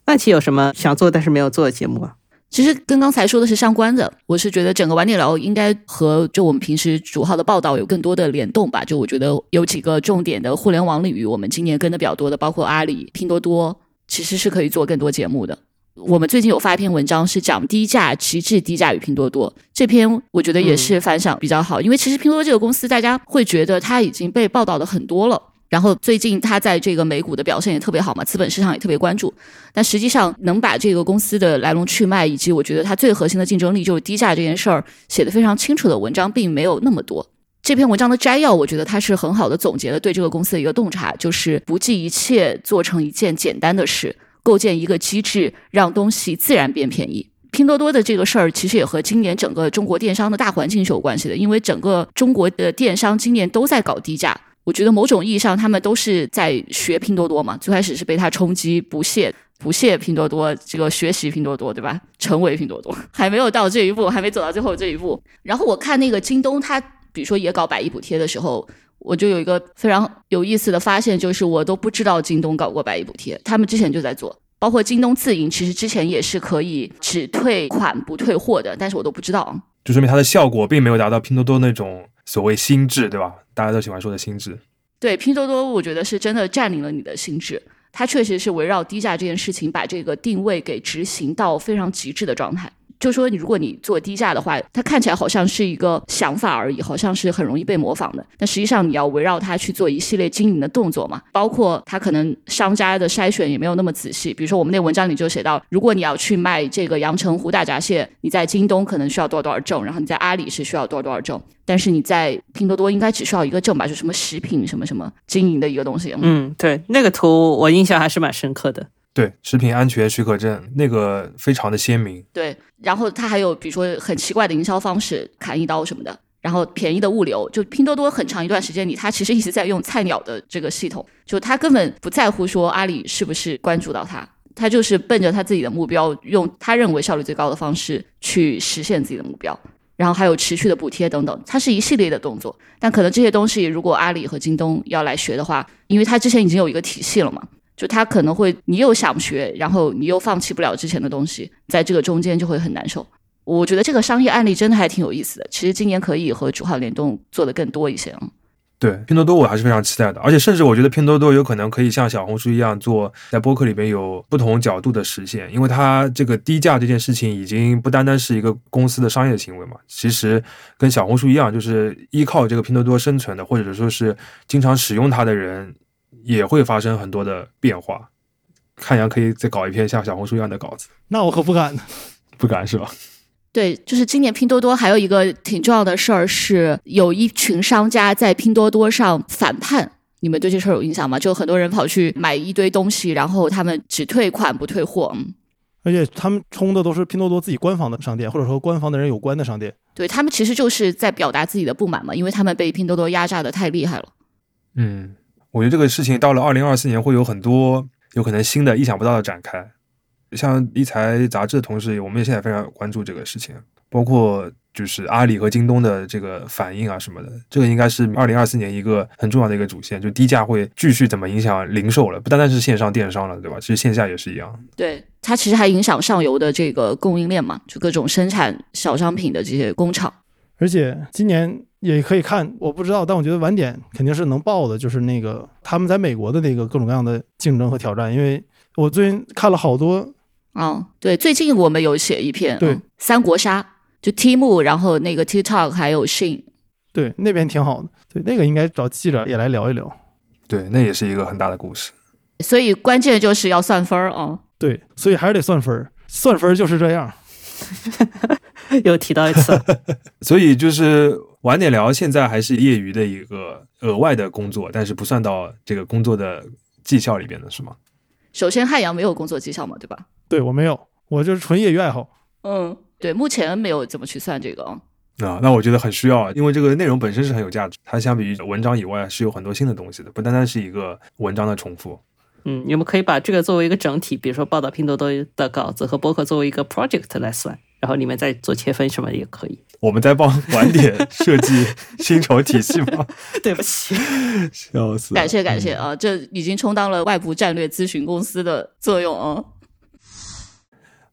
Speaker 2: 万奇有什么想做但是没有做的节目啊？
Speaker 3: 其实跟刚才说的是相关的。我是觉得整个晚点聊应该和就我们平时主号的报道有更多的联动吧。就我觉得有几个重点的互联网领域，我们今年跟的比较多的，包括阿里、拼多多，其实是可以做更多节目的。我们最近有发一篇文章，是讲低价、极致低价与拼多多。这篇我觉得也是反响比较好，因为其实拼多多这个公司，大家会觉得它已经被报道的很多了。然后最近它在这个美股的表现也特别好嘛，资本市场也特别关注。但实际上能把这个公司的来龙去脉，以及我觉得它最核心的竞争力就是低价这件事儿写的非常清楚的文章，并没有那么多。这篇文章的摘要，我觉得它是很好的总结了对这个公司的一个洞察，就是不计一切做成一件简单的事。构建一个机制，让东西自然变便宜。拼多多的这个事儿，其实也和今年整个中国电商的大环境是有关系的。因为整个中国的电商今年都在搞低价，我觉得某种意义上他们都是在学拼多多嘛。最开始是被它冲击，不屑不屑拼多多，这个学习拼多多，对吧？成为拼多多，还没有到这一步，还没走到最后这一步。然后我看那个京东，它比如说也搞百亿补贴的时候。我就有一个非常有意思的发现，就是我都不知道京东搞过百亿补贴，他们之前就在做，包括京东自营，其实之前也是可以只退款不退货的，但是我都不知道，
Speaker 1: 就说明它的效果并没有达到拼多多那种所谓心智，对吧？大家都喜欢说的心智。
Speaker 3: 对，拼多多我觉得是真的占领了你的心智，它确实是围绕低价这件事情，把这个定位给执行到非常极致的状态。就说你，如果你做低价的话，它看起来好像是一个想法而已，好像是很容易被模仿的。但实际上，你要围绕它去做一系列经营的动作嘛，包括它可能商家的筛选也没有那么仔细。比如说，我们那文章里就写到，如果你要去卖这个阳澄湖大闸蟹，你在京东可能需要多少多少证，然后你在阿里是需要多少多少证，但是你在拼多多应该只需要一个证吧，就什么食品什么什么经营的一个东西。
Speaker 2: 嗯，对，那个图我印象还是蛮深刻的。
Speaker 1: 对，食品安全许可证那个非常的鲜明。
Speaker 3: 对，然后它还有比如说很奇怪的营销方式，砍一刀什么的，然后便宜的物流，就拼多多很长一段时间里，它其实一直在用菜鸟的这个系统，就他根本不在乎说阿里是不是关注到他，他就是奔着他自己的目标，用他认为效率最高的方式去实现自己的目标，然后还有持续的补贴等等，它是一系列的动作。但可能这些东西如果阿里和京东要来学的话，因为它之前已经有一个体系了嘛。就他可能会，你又想学，然后你又放弃不了之前的东西，在这个中间就会很难受。我觉得这个商业案例真的还挺有意思的。其实今年可以和主号联动做的更多一些啊。
Speaker 1: 对，拼多多我还是非常期待的，而且甚至我觉得拼多多有可能可以像小红书一样做，在播客里面有不同角度的实现，因为它这个低价这件事情已经不单单是一个公司的商业行为嘛，其实跟小红书一样，就是依靠这个拼多多生存的，或者说是经常使用它的人。也会发生很多的变化，看样可以再搞一篇像小红书一样的稿子。
Speaker 4: 那我可不敢，
Speaker 1: 不敢是吧？
Speaker 3: 对，就是今年拼多多还有一个挺重要的事儿，是有一群商家在拼多多上反叛。你们对这事儿有印象吗？就很多人跑去买一堆东西，然后他们只退款不退货。嗯，
Speaker 4: 而且他们充的都是拼多多自己官方的商店，或者说官方的人有关的商店。
Speaker 3: 对他们其实就是在表达自己的不满嘛，因为他们被拼多多压榨的太厉害了。
Speaker 1: 嗯。我觉得这个事情到了二零二四年会有很多有可能新的、意想不到的展开。像一财杂志的同事，我们也现在非常关注这个事情，包括就是阿里和京东的这个反应啊什么的。这个应该是二零二四年一个很重要的一个主线，就低价会继续怎么影响零售了，不单单是线上电商了，对吧？其实线下也是一样。
Speaker 3: 对，它其实还影响上游的这个供应链嘛，就各种生产小商品的这些工厂。
Speaker 4: 而且今年。也可以看，我不知道，但我觉得晚点肯定是能报的，就是那个他们在美国的那个各种各样的竞争和挑战。因为我最近看了好多，
Speaker 3: 嗯，对，最近我们有写一篇，
Speaker 4: 对，
Speaker 3: 三国杀，就 Temu，然后那个 TikTok 还有 Shin，
Speaker 4: 对，那边挺好的，对，那个应该找记者也来聊一聊，
Speaker 1: 对，那也是一个很大的故事。
Speaker 3: 所以关键就是要算分儿啊，
Speaker 4: 对，所以还是得算分儿，算分儿就是这样。
Speaker 2: 又提到一次，
Speaker 1: 所以就是晚点聊，现在还是业余的一个额外的工作，但是不算到这个工作的绩效里边的是吗？
Speaker 3: 首先，汉阳没有工作绩效嘛，对吧？
Speaker 4: 对我没有，我就是纯业余爱好。
Speaker 3: 嗯，对，目前没有怎么去算这个啊。
Speaker 1: 啊，那我觉得很需要啊，因为这个内容本身是很有价值，它相比于文章以外是有很多新的东西的，不单单是一个文章的重复。
Speaker 2: 嗯，你们可以把这个作为一个整体，比如说报道拼多多的稿子和博客作为一个 project 来算，然后你们再做切分什么也可以。
Speaker 1: 我们在帮 晚点设计薪酬体系吗？
Speaker 2: 对不起，
Speaker 1: 笑死！
Speaker 3: 感谢感谢啊，这已经充当了外部战略咨询公司的作用哦。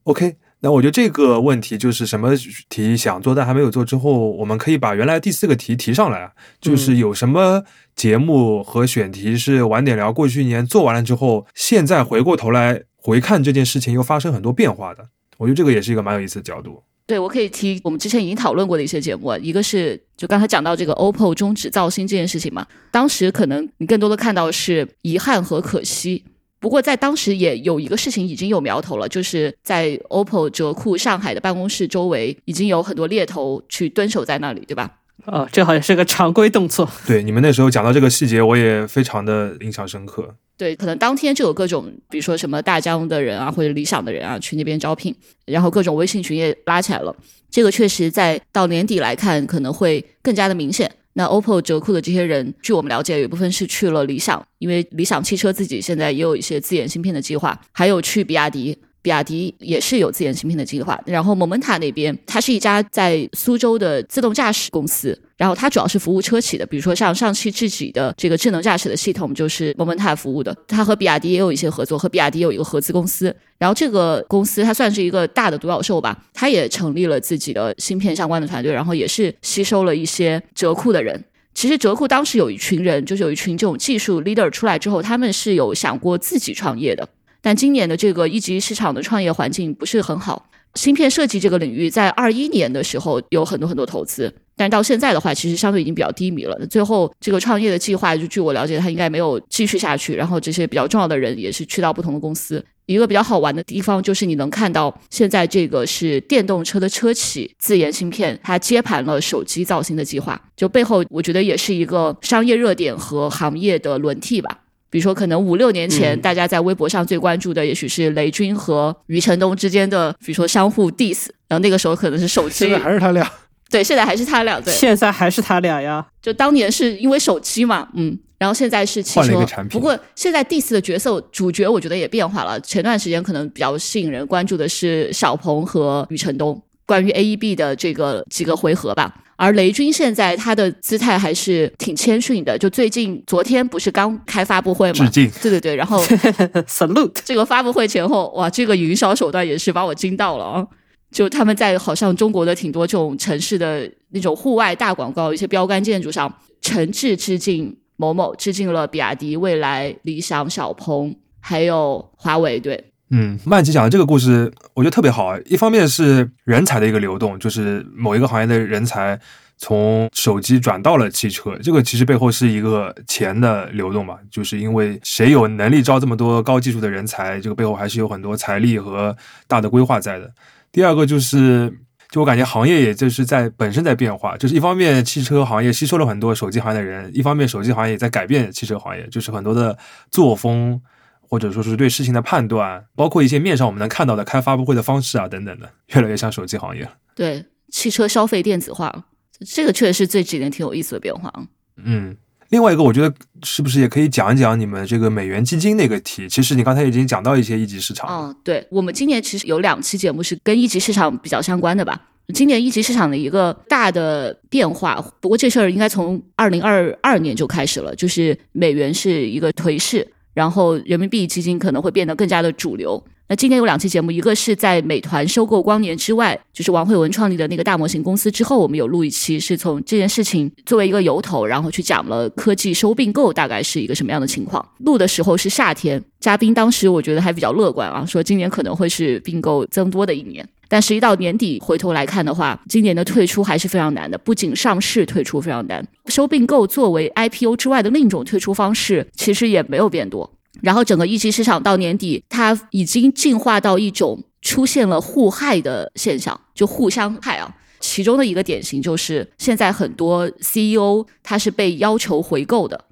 Speaker 1: OK，那我觉得这个问题就是什么题想做但还没有做之后，我们可以把原来第四个题提上来啊，就是有什么节目和选题是晚点聊过去一年做完了之后，现在回过头来回看这件事情又发生很多变化的。我觉得这个也是一个蛮有意思的角度。
Speaker 3: 对，我可以提我们之前已经讨论过的一些节目啊，一个是就刚才讲到这个 OPPO 终止造星这件事情嘛，当时可能你更多的看到是遗憾和可惜。不过在当时也有一个事情已经有苗头了，就是在 OPPO 折库上海的办公室周围已经有很多猎头去蹲守在那里，对吧？
Speaker 2: 哦，这好像是个常规动作。
Speaker 1: 对，你们那时候讲到这个细节，我也非常的印象深刻。
Speaker 3: 对，可能当天就有各种，比如说什么大疆的人啊，或者理想的人啊，去那边招聘，然后各种微信群也拉起来了。这个确实在到年底来看，可能会更加的明显。那 OPPO 折库的这些人，据我们了解，有一部分是去了理想，因为理想汽车自己现在也有一些自研芯片的计划，还有去比亚迪。比亚迪也是有自研芯片的计划，然后 Momenta 那边，它是一家在苏州的自动驾驶公司，然后它主要是服务车企的，比如说像上汽自己的这个智能驾驶的系统就是 Momenta 服务的，它和比亚迪也有一些合作，和比亚迪有一个合资公司，然后这个公司它算是一个大的独角兽吧，它也成立了自己的芯片相关的团队，然后也是吸收了一些折库的人。其实折库当时有一群人，就是有一群这种技术 leader 出来之后，他们是有想过自己创业的。但今年的这个一级市场的创业环境不是很好，芯片设计这个领域在二一年的时候有很多很多投资，但到现在的话，其实相对已经比较低迷了。最后这个创业的计划，就据我了解，它应该没有继续下去。然后这些比较重要的人也是去到不同的公司。一个比较好玩的地方就是你能看到，现在这个是电动车的车企自研芯片，它接盘了手机造芯的计划，就背后我觉得也是一个商业热点和行业的轮替吧。比如说，可能五六年前，
Speaker 1: 嗯
Speaker 3: 大家在微博上最关注的，也许是雷军和余承东之间的，比如说相互 diss，然后那个时候可能是手机
Speaker 4: 现，在还是他俩。
Speaker 3: 对，现在还是他俩，对，
Speaker 2: 现在还是他俩呀。
Speaker 3: 就当年是因为手机嘛，嗯，然后现在是汽车
Speaker 1: 换了一个产品
Speaker 3: 不过现在 diss 的角色主角，我觉得也变化了。前段时间可能比较吸引人关注的是小鹏和余承东关于 AEB 的这个几个回合吧。而雷军现在他的姿态还是挺谦逊的，就最近昨天不是刚开发布会嘛
Speaker 1: 致，敬。
Speaker 3: 对对对，然后
Speaker 2: Salute，
Speaker 3: 这个发布会前后，哇，这个营销手段也是把我惊到了啊！就他们在好像中国的挺多这种城市的那种户外大广告、一些标杆建筑上，诚挚致敬某某，致敬了比亚迪、蔚来、理想、小鹏，还有华为。对，
Speaker 1: 嗯，曼奇讲的这个故事，我觉得特别好啊。一方面是人才的一个流动，就是某一个行业的人才从手机转到了汽车，这个其实背后是一个钱的流动嘛，就是因为谁有能力招这么多高技术的人才，这个背后还是有很多财力和大的规划在的。第二个就是。就我感觉行业也就是在本身在变化，就是一方面汽车行业吸收了很多手机行业的人，一方面手机行业也在改变汽车行业，就是很多的作风或者说是对事情的判断，包括一些面上我们能看到的开发布会的方式啊等等的，越来越像手机行业了。
Speaker 3: 对，汽车消费电子化了，这个确实是这几年挺有意思的变化啊。
Speaker 1: 嗯，另外一个我觉得是不是也可以讲一讲你们这个美元基金那个题？其实你刚才已经讲到一些一级市场了，
Speaker 3: 嗯，对，我们今年其实有两期节目是跟一级市场比较相关的吧。今年一级市场的一个大的变化，不过这事儿应该从二零二二年就开始了，就是美元是一个颓势，然后人民币基金可能会变得更加的主流。那今天有两期节目，一个是在美团收购光年之外，就是王慧文创立的那个大模型公司之后，我们有录一期，是从这件事情作为一个由头，然后去讲了科技收并购大概是一个什么样的情况。录的时候是夏天，嘉宾当时我觉得还比较乐观啊，说今年可能会是并购增多的一年。但实际到年底回头来看的话，今年的退出还是非常难的。不仅上市退出非常难，收并购作为 IPO 之外的另一种退出方式，其实也没有变多。然后整个一级市场到年底，它已经进化到一种出现了互害的现象，就互相害啊。其中的一个典型就是现在很多 CEO 他是被要求回购的，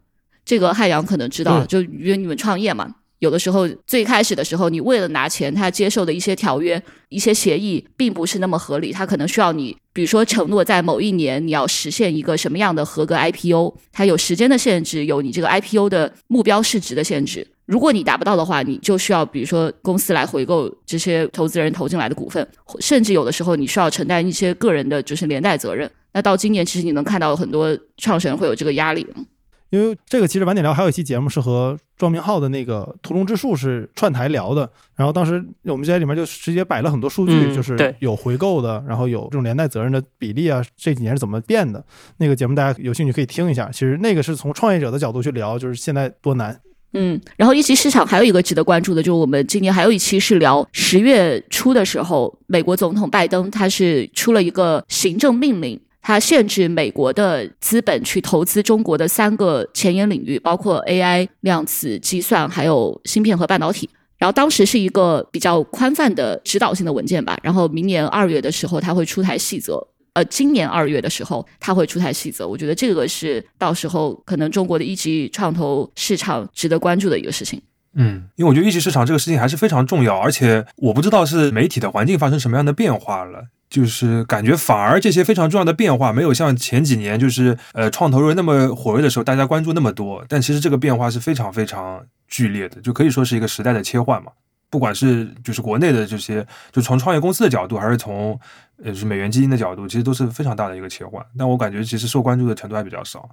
Speaker 3: 这个汉阳可能知道，就因为你们创业嘛。有的时候，最开始的时候，你为了拿钱，他接受的一些条约、一些协议，并不是那么合理。他可能需要你，比如说承诺在某一年你要实现一个什么样的合格 IPO，它有时间的限制，有你这个 IPO 的目标市值的限制。如果你达不到的话，你就需要比如说公司来回购这些投资人投进来的股份，甚至有的时候你需要承担一些个人的就是连带责任。那到今年，其实你能看到很多创始人会有这个压力。
Speaker 4: 因为这个其实晚点聊还有一期节目是和庄明浩的那个屠龙之术是串台聊的，然后当时我们在里面就直接摆了很多数据，就是有回购的，然后有这种连带责任的比例啊，这几年是怎么变的？那个节目大家有兴趣可以听一下。其实那个是从创业者的角度去聊，就是现在多难。
Speaker 3: 嗯，然后一级市场还有一个值得关注的，就是我们今年还有一期是聊十月初的时候，美国总统拜登他是出了一个行政命令。它限制美国的资本去投资中国的三个前沿领域，包括 AI、量子计算，还有芯片和半导体。然后当时是一个比较宽泛的指导性的文件吧。然后明年二月的时候，它会出台细则。呃，今年二月的时候，它会出台细则。我觉得这个是到时候可能中国的一级创投市场值得关注的一个事情。
Speaker 1: 嗯，因为我觉得一级市场这个事情还是非常重要，而且我不知道是媒体的环境发生什么样的变化了。就是感觉反而这些非常重要的变化没有像前几年就是呃创投热那么火热的时候大家关注那么多，但其实这个变化是非常非常剧烈的，就可以说是一个时代的切换嘛。不管是就是国内的这些，就从创业公司的角度，还是从呃是美元基金的角度，其实都是非常大的一个切换。但我感觉其实受关注的程度还比较少，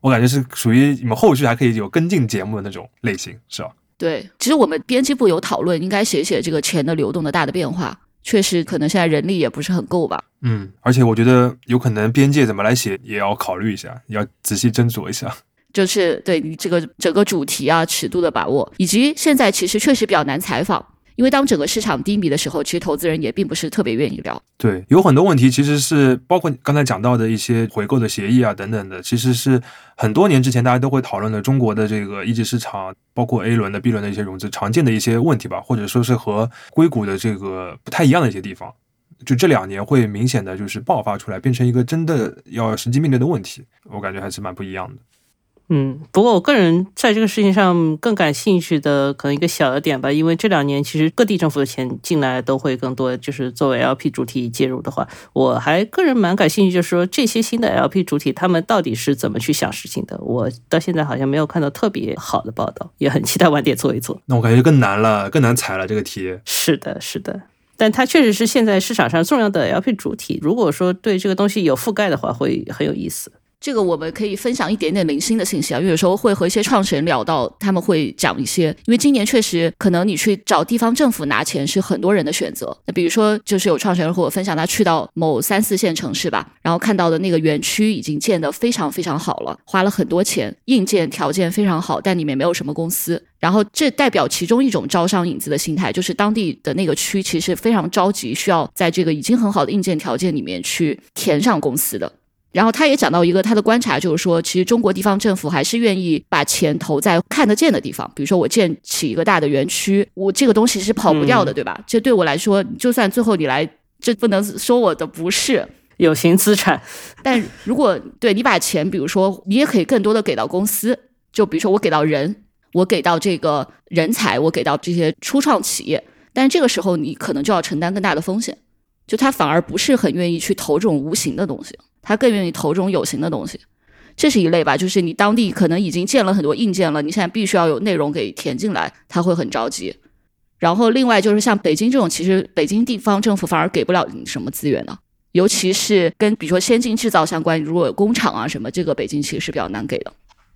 Speaker 1: 我感觉是属于你们后续还可以有跟进节目的那种类型，是吧？
Speaker 3: 对，其实我们编辑部有讨论，应该写写这个钱的流动的大的变化。确实，可能现在人力也不是很够吧。
Speaker 1: 嗯，而且我觉得有可能边界怎么来写也要考虑一下，要仔细斟酌一下。
Speaker 3: 就是对你这个整个主题啊、尺度的把握，以及现在其实确实比较难采访。因为当整个市场低迷的时候，其实投资人也并不是特别愿意聊。
Speaker 1: 对，有很多问题其实是包括刚才讲到的一些回购的协议啊等等的，其实是很多年之前大家都会讨论的中国的这个一级市场，包括 A 轮的、B 轮的一些融资常见的一些问题吧，或者说是和硅谷的这个不太一样的一些地方，就这两年会明显的就是爆发出来，变成一个真的要实际面对的问题，我感觉还是蛮不一样的。
Speaker 2: 嗯，不过我个人在这个事情上更感兴趣的可能一个小的点吧，因为这两年其实各地政府的钱进来都会更多，就是作为 LP 主体介入的话，我还个人蛮感兴趣，就是说这些新的 LP 主体他们到底是怎么去想事情的？我到现在好像没有看到特别好的报道，也很期待晚点做一做。
Speaker 1: 那我感觉更难了，更难踩了这个题。
Speaker 2: 是的，是的，但它确实是现在市场上重要的 LP 主体，如果说对这个东西有覆盖的话，会很有意思。
Speaker 3: 这个我们可以分享一点点零星的信息啊，因为有时候会和一些创始人聊到，他们会讲一些，因为今年确实可能你去找地方政府拿钱是很多人的选择。那比如说，就是有创始人和我分享，他去到某三四线城市吧，然后看到的那个园区已经建得非常非常好了，花了很多钱，硬件条件非常好，但里面没有什么公司。然后这代表其中一种招商引资的心态，就是当地的那个区其实非常着急，需要在这个已经很好的硬件条件里面去填上公司的。然后他也讲到一个他的观察，就是说，其实中国地方政府还是愿意把钱投在看得见的地方，比如说我建起一个大的园区，我这个东西是跑不掉的，对吧？这对我来说，就算最后你来，这不能说我的不是
Speaker 2: 有形资产。
Speaker 3: 但如果对你把钱，比如说你也可以更多的给到公司，就比如说我给到人，我给到这个人才，我给到这些初创企业，但是这个时候你可能就要承担更大的风险，就他反而不是很愿意去投这种无形的东西。他更愿意投这种有形的东西，这是一类吧。就是你当地可能已经建了很多硬件了，你现在必须要有内容给填进来，他会很着急。然后另外就是像北京这种，其实北京地方政府反而给不了你什么资源的，尤其是跟比如说先进制造相关，如果有工厂啊什么，这个北京其实是比较难给的。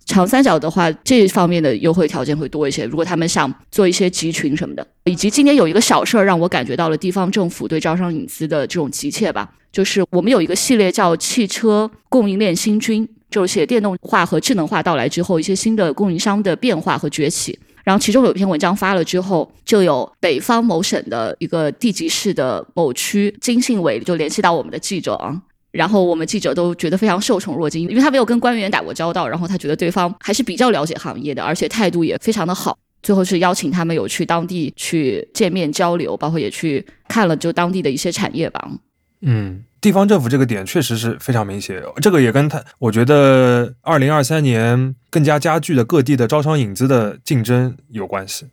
Speaker 3: 长三角的话，这方面的优惠条件会多一些。如果他们想做一些集群什么的，以及今年有一个小事儿让我感觉到了地方政府对招商引资的这种急切吧，就是我们有一个系列叫“汽车供应链新军”，就是写电动化和智能化到来之后一些新的供应商的变化和崛起。然后其中有一篇文章发了之后，就有北方某省的一个地级市的某区经信委就联系到我们的记者啊。然后我们记者都觉得非常受宠若惊，因为他没有跟官员打过交道，然后他觉得对方还是比较了解行业的，而且态度也非常的好。最后是邀请他们有去当地去见面交流，包括也去看了就当地的一些产业吧。
Speaker 1: 嗯，地方政府这个点确实是非常明显，这个也跟他，我觉得二零二三年更加加剧的各地的招商引资的竞争有关系。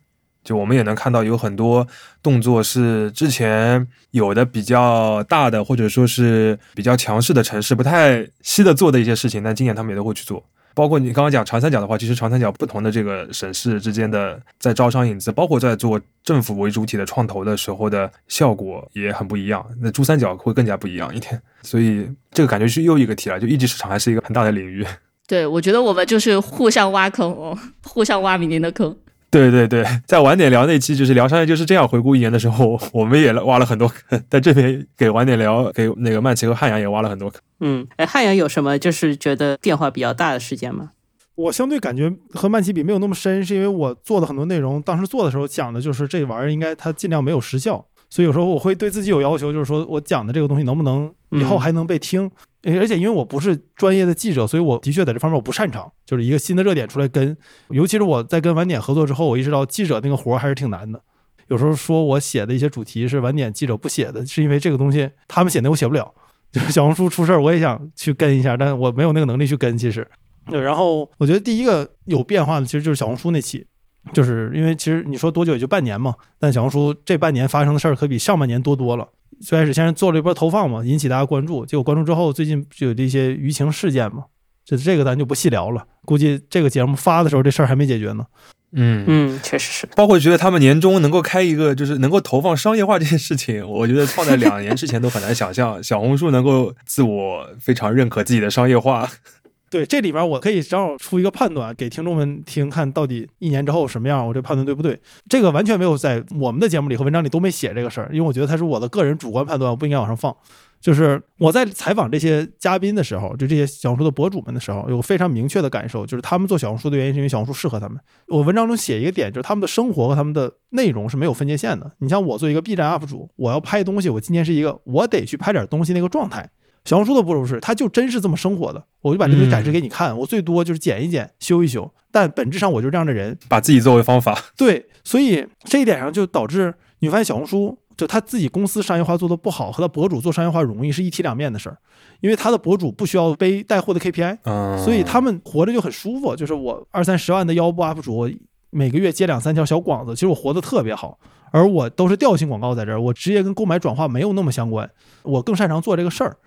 Speaker 1: 就我们也能看到有很多动作是之前有的比较大的或者说是比较强势的城市不太稀得做的一些事情，但今年他们也都会去做。包括你刚刚讲长三角的话，其实长三角不同的这个省市之间的在招商引资，包括在做政府为主体的创投的时候的效果也很不一样。那珠三角会更加不一样一点，所以这个感觉是又一个题了。就一级市场还是一个很大的领域。
Speaker 3: 对，我觉得我们就是互相挖坑哦，互相挖明年的坑。
Speaker 1: 对对对，在晚点聊那期就是聊商业就是这样回顾一年的时候，我们也挖了很多坑，在这边给晚点聊给那个曼奇和汉阳也挖了很多坑。
Speaker 2: 嗯，哎，汉阳有什么就是觉得变化比较大的事件吗？
Speaker 4: 我相对感觉和曼奇比没有那么深，是因为我做的很多内容，当时做的时候讲的就是这玩意儿应该它尽量没有时效，所以有时候我会对自己有要求，就是说我讲的这个东西能不能以后还能被听。而且因为我不是专业的记者，所以我的确在这方面我不擅长。就是一个新的热点出来跟，尤其是我在跟晚点合作之后，我意识到记者那个活儿还是挺难的。有时候说我写的一些主题是晚点记者不写的，是因为这个东西他们写的我写不了。就是小红书出事儿，我也想去跟一下，但我没有那个能力去跟。其实，对。然后我觉得第一个有变化的其实就是小红书那期，就是因为其实你说多久也就半年嘛，但小红书这半年发生的事儿可比上半年多多了。最开始先是做了一波投放嘛，引起大家关注，结果关注之后，最近就有这些舆情事件嘛，这这个咱就不细聊了。估计这个节目发的时候，这事儿还没解决呢。
Speaker 1: 嗯
Speaker 2: 嗯，确实是。
Speaker 1: 包括觉得他们年终能够开一个，就是能够投放商业化这件事情，我觉得放在两年之前都很难想象，小红书能够自我非常认可自己的商业化。
Speaker 4: 对，这里边我可以正好出一个判断给听众们听，看到底一年之后什么样，我这判断对不对？这个完全没有在我们的节目里和文章里都没写这个事儿，因为我觉得它是我的个人主观判断，我不应该往上放。就是我在采访这些嘉宾的时候，就这些小红书的博主们的时候，有非常明确的感受，就是他们做小红书的原因是因为小红书适合他们。我文章中写一个点，就是他们的生活和他们的内容是没有分界线的。你像我做一个 B 站 UP 主，我要拍东西，我今天是一个我得去拍点东西那个状态。小红书的博主是，他就真是这么生活的，我就把这东西展示给你看，我最多就是剪一剪、修一修，但本质上我就是这样的人，
Speaker 1: 把自己作为方法。
Speaker 4: 对，所以这一点上就导致你发现小红书就他自己公司商业化做的不好，和他博主做商业化容易是一体两面的事儿，因为他的博主不需要背带货的 KPI，所以他们活着就很舒服。就是我二三十万的腰部 UP 主，每个月接两三条小广子，其实我活得特别好，而我都是调性广告在这儿，我直接跟购买转化没有那么相关，我更擅长做这个事儿。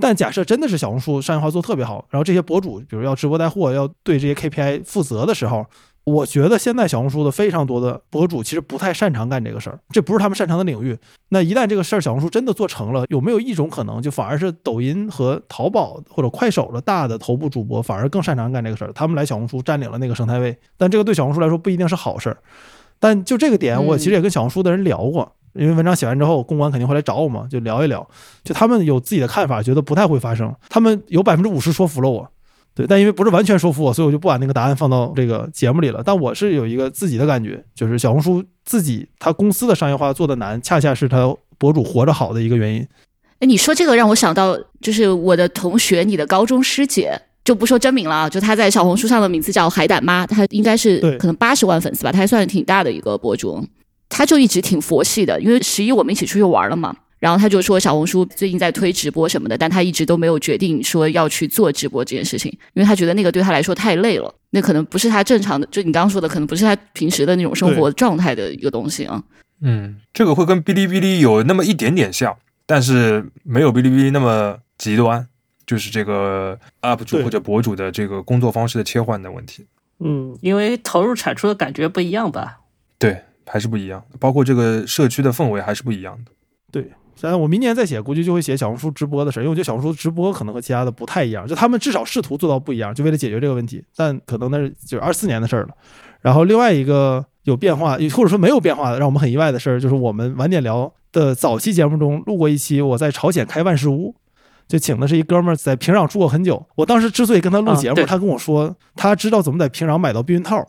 Speaker 4: 但假设真的是小红书商业化做特别好，然后这些博主比如要直播带货，要对这些 KPI 负责的时候，我觉得现在小红书的非常多的博主其实不太擅长干这个事儿，这不是他们擅长的领域。那一旦这个事儿小红书真的做成了，有没有一种可能，就反而是抖音和淘宝或者快手的大的头部主播反而更擅长干这个事儿，他们来小红书占领了那个生态位？但这个对小红书来说不一定是好事儿。但就这个点，我其实也跟小红书的人聊过。因为文章写完之后，公关肯定会来找我嘛，就聊一聊。就他们有自己的看法，觉得不太会发生。他们有百分之五十说服了我，对，但因为不是完全说服我，所以我就不把那个答案放到这个节目里了。但我是有一个自己的感觉，就是小红书自己他公司的商业化做的难，恰恰是他博主活着好的一个原因。
Speaker 3: 哎，你说这个让我想到，就是我的同学，你的高中师姐，就不说真名了啊，就她在小红书上的名字叫海胆妈，她应该是可能八十万粉丝吧，她还算是挺大的一个博主。他就一直挺佛系的，因为十一我们一起出去玩了嘛，然后他就说小红书最近在推直播什么的，但他一直都没有决定说要去做直播这件事情，因为他觉得那个对他来说太累了，那可能不是他正常的，就你刚刚说的，可能不是他平时的那种生活状态的一个东西啊。
Speaker 1: 嗯，这个会跟哔哩哔哩有那么一点点像，但是没有哔哩哔哩那么极端，就是这个 UP 主或者博主的这个工作方式的切换的问题。
Speaker 2: 嗯，因为投入产出的感觉不一样吧？
Speaker 1: 对。还是不一样，包括这个社区的氛围还是不一样的。
Speaker 4: 对，现在我明年再写，估计就会写小红书直播的事，因为我觉得小红书直播可能和其他的不太一样，就他们至少试图做到不一样，就为了解决这个问题。但可能那是就是二四年的事儿了。然后另外一个有变化，或者说没有变化的，让我们很意外的事儿，就是我们晚点聊的早期节目中录过一期，我在朝鲜开万事屋，就请的是一哥们儿在平壤住过很久。我当时之所以跟他录节目，他跟我说他知道怎么在平壤买到避孕套。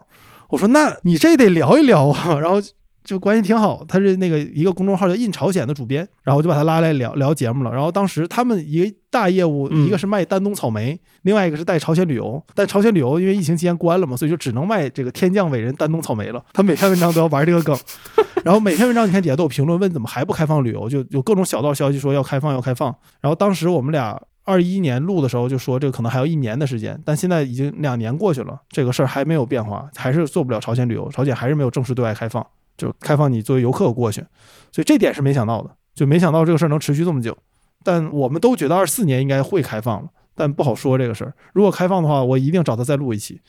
Speaker 4: 我说那你这得聊一聊啊，然后就关系挺好。他是那个一个公众号叫“印朝鲜”的主编，然后我就把他拉来聊聊节目了。然后当时他们一个大业务，
Speaker 2: 嗯
Speaker 4: 一个是卖丹东草莓，另外一个是带朝鲜旅游。但朝鲜旅游因为疫情期间关了嘛，所以就只能卖这个天降伟人丹东草莓了。他每篇文章都要玩这个梗，然后每篇文章你看底下都有评论问怎么还不开放旅游，就有各种小道消息说要开放要开放。然后当时我们俩二一年录的时候就说这个可能还要一年的时间，但现在已经两年过去了，这个事儿还没有变化，还是做不了朝鲜旅游，朝鲜还是没有正式对外开放，就开放你作为游客过去，所以这点是没想到的，就没想到这个事儿能持续这么久。但我们都觉得二四年应该会开放了，但不好说这个事儿。如果开放的话，我一定找他再录一期。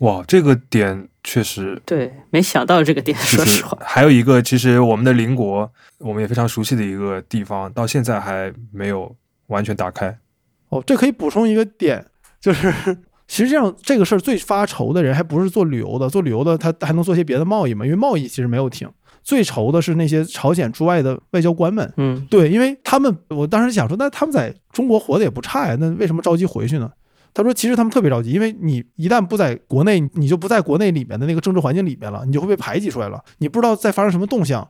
Speaker 1: 哇，这个点确实
Speaker 2: 对，没想到这个点，说实话，
Speaker 1: 还有一个，其实我们的邻国，我们也非常熟悉的一个地方，到现在还没有完全打开。
Speaker 4: 哦，这可以补充一个点，就是 实际上这个事儿最发愁的人还不是做旅游的，做旅游的他还能做些别的贸易嘛，因为贸易其实没有停。最愁的是那些朝鲜驻外的外交官们，
Speaker 2: 嗯，
Speaker 4: 对，因为他们，我当时想说，那他们在中国活得也不差呀，那为什么着急回去呢？他说，其实他们特别着急，因为你一旦不在国内，你就不在国内里面的那个政治环境里面了，你就会被排挤出来了，你不知道在发生什么动向。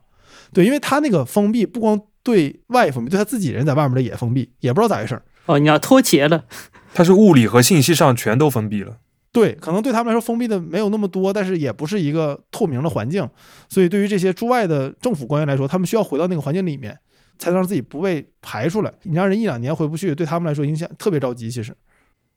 Speaker 4: 对，因为他那个封闭，不光对外封闭，对他自己人在外面的也封闭，也不知道咋回事儿。
Speaker 2: 哦，你要脱节了，
Speaker 1: 它是物理和信息上全都封闭了。
Speaker 4: 对，可能对他们来说封闭的没有那么多，但是也不是一个透明的环境，所以对于这些驻外的政府官员来说，他们需要回到那个环境里面，才能让自己不被排出来。你让人一两年回不去，对他们来说影响特别着急。其实，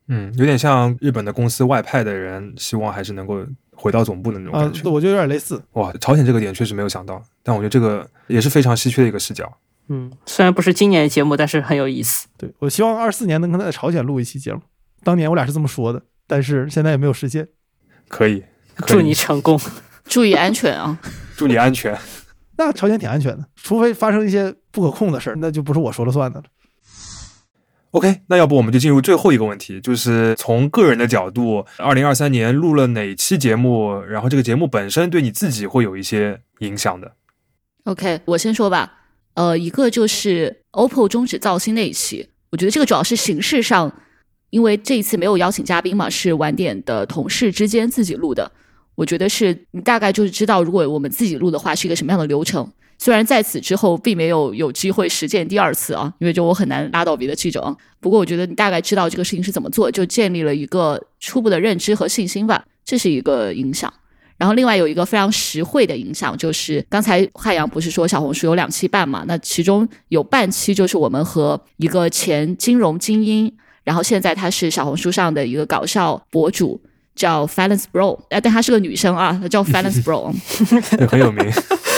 Speaker 1: 嗯，有点像日本的公司外派的人，希望还是能够回到总部的那种
Speaker 4: 啊、
Speaker 1: 感觉。
Speaker 4: 我觉得有点类似。
Speaker 1: 哇，朝鲜这个点确实没有想到，但我觉得这个也是非常稀缺的一个视角。
Speaker 2: 嗯，虽然不是今年的节目，但是很有意思。
Speaker 4: 对我希望二四年能跟他在朝鲜录一期节目。当年我俩是这么说的，但是现在也没有实现。
Speaker 1: 可以，可以
Speaker 2: 祝你成功。
Speaker 3: 注意安全啊！
Speaker 1: 祝你安全。
Speaker 4: 那朝鲜挺安全的，除非发生一些不可控的事儿，那就不是我说了算的了。
Speaker 1: OK，那要不我们就进入最后一个问题，就是从个人的角度，二零二三年录了哪期节目，然后这个节目本身对你自己会有一些影响的。
Speaker 3: OK，我先说吧。呃，一个就是 OPPO 终止造星那一期，我觉得这个主要是形式上，因为这一次没有邀请嘉宾嘛，是晚点的同事之间自己录的。我觉得是你大概就是知道，如果我们自己录的话，是一个什么样的流程。虽然在此之后并没有有机会实践第二次啊，因为就我很难拉到别的记者啊。不过我觉得你大概知道这个事情是怎么做，就建立了一个初步的认知和信心吧，这是一个影响。然后另外有一个非常实惠的影响，就是刚才汉阳不是说小红书有两期半嘛？那其中有半期就是我们和一个前金融精英，然后现在她是小红书上的一个搞笑博主，叫 Finance Bro，哎，但她是个女生啊，她叫 Finance Bro，
Speaker 1: 对，很有名。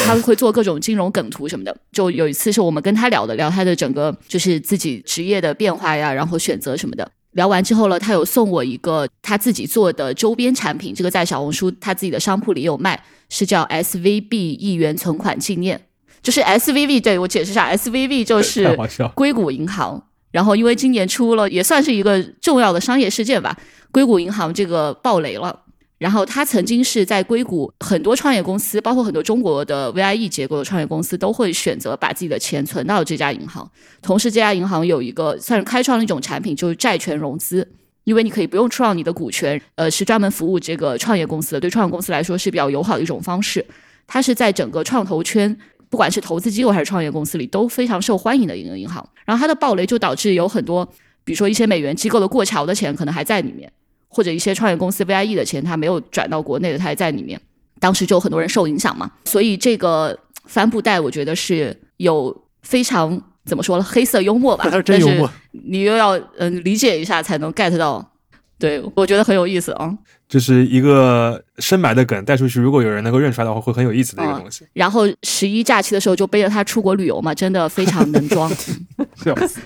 Speaker 3: 他会做各种金融梗图什么的。就有一次是我们跟他聊的，聊他的整个就是自己职业的变化呀，然后选择什么的。聊完之后呢，他有送我一个他自己做的周边产品，这个在小红书他自己的商铺里有卖，是叫 SVB 一元存款纪念，就是 SVB，对我解释一下，SVB 就是。硅谷银行。然后因为今年出了，也算是一个重要的商业事件吧，硅谷银行这个爆雷了。然后他曾经是在硅谷很多创业公司，包括很多中国的 VIE 结构的创业公司，都会选择把自己的钱存到这家银行。同时，这家银行有一个算是开创了一种产品，就是债权融资。因为你可以不用出让你的股权，呃，是专门服务这个创业公司的，对创业公司来说是比较友好的一种方式。它是在整个创投圈，不管是投资机构还是创业公司里都非常受欢迎的一个银行。然后它的暴雷就导致有很多，比如说一些美元机构的过桥的钱可能还在里面，或者一些创业公司 VIE 的钱他没有转到国内的，他还在里面。当时就很多人受影响嘛，所以这个帆布袋我觉得是有非常怎么说呢，黑色幽默吧，
Speaker 4: 他是真幽默。
Speaker 3: 你又要嗯、呃、理解一下才能 get 到。对，我觉得很有意思啊。
Speaker 1: 就是一个深埋的梗带出去，如果有人能够认出来的话，会很有意思的一个东西。
Speaker 3: 然后十一假期的时候就背着它出国旅游嘛，真的非常能装。
Speaker 1: 笑死！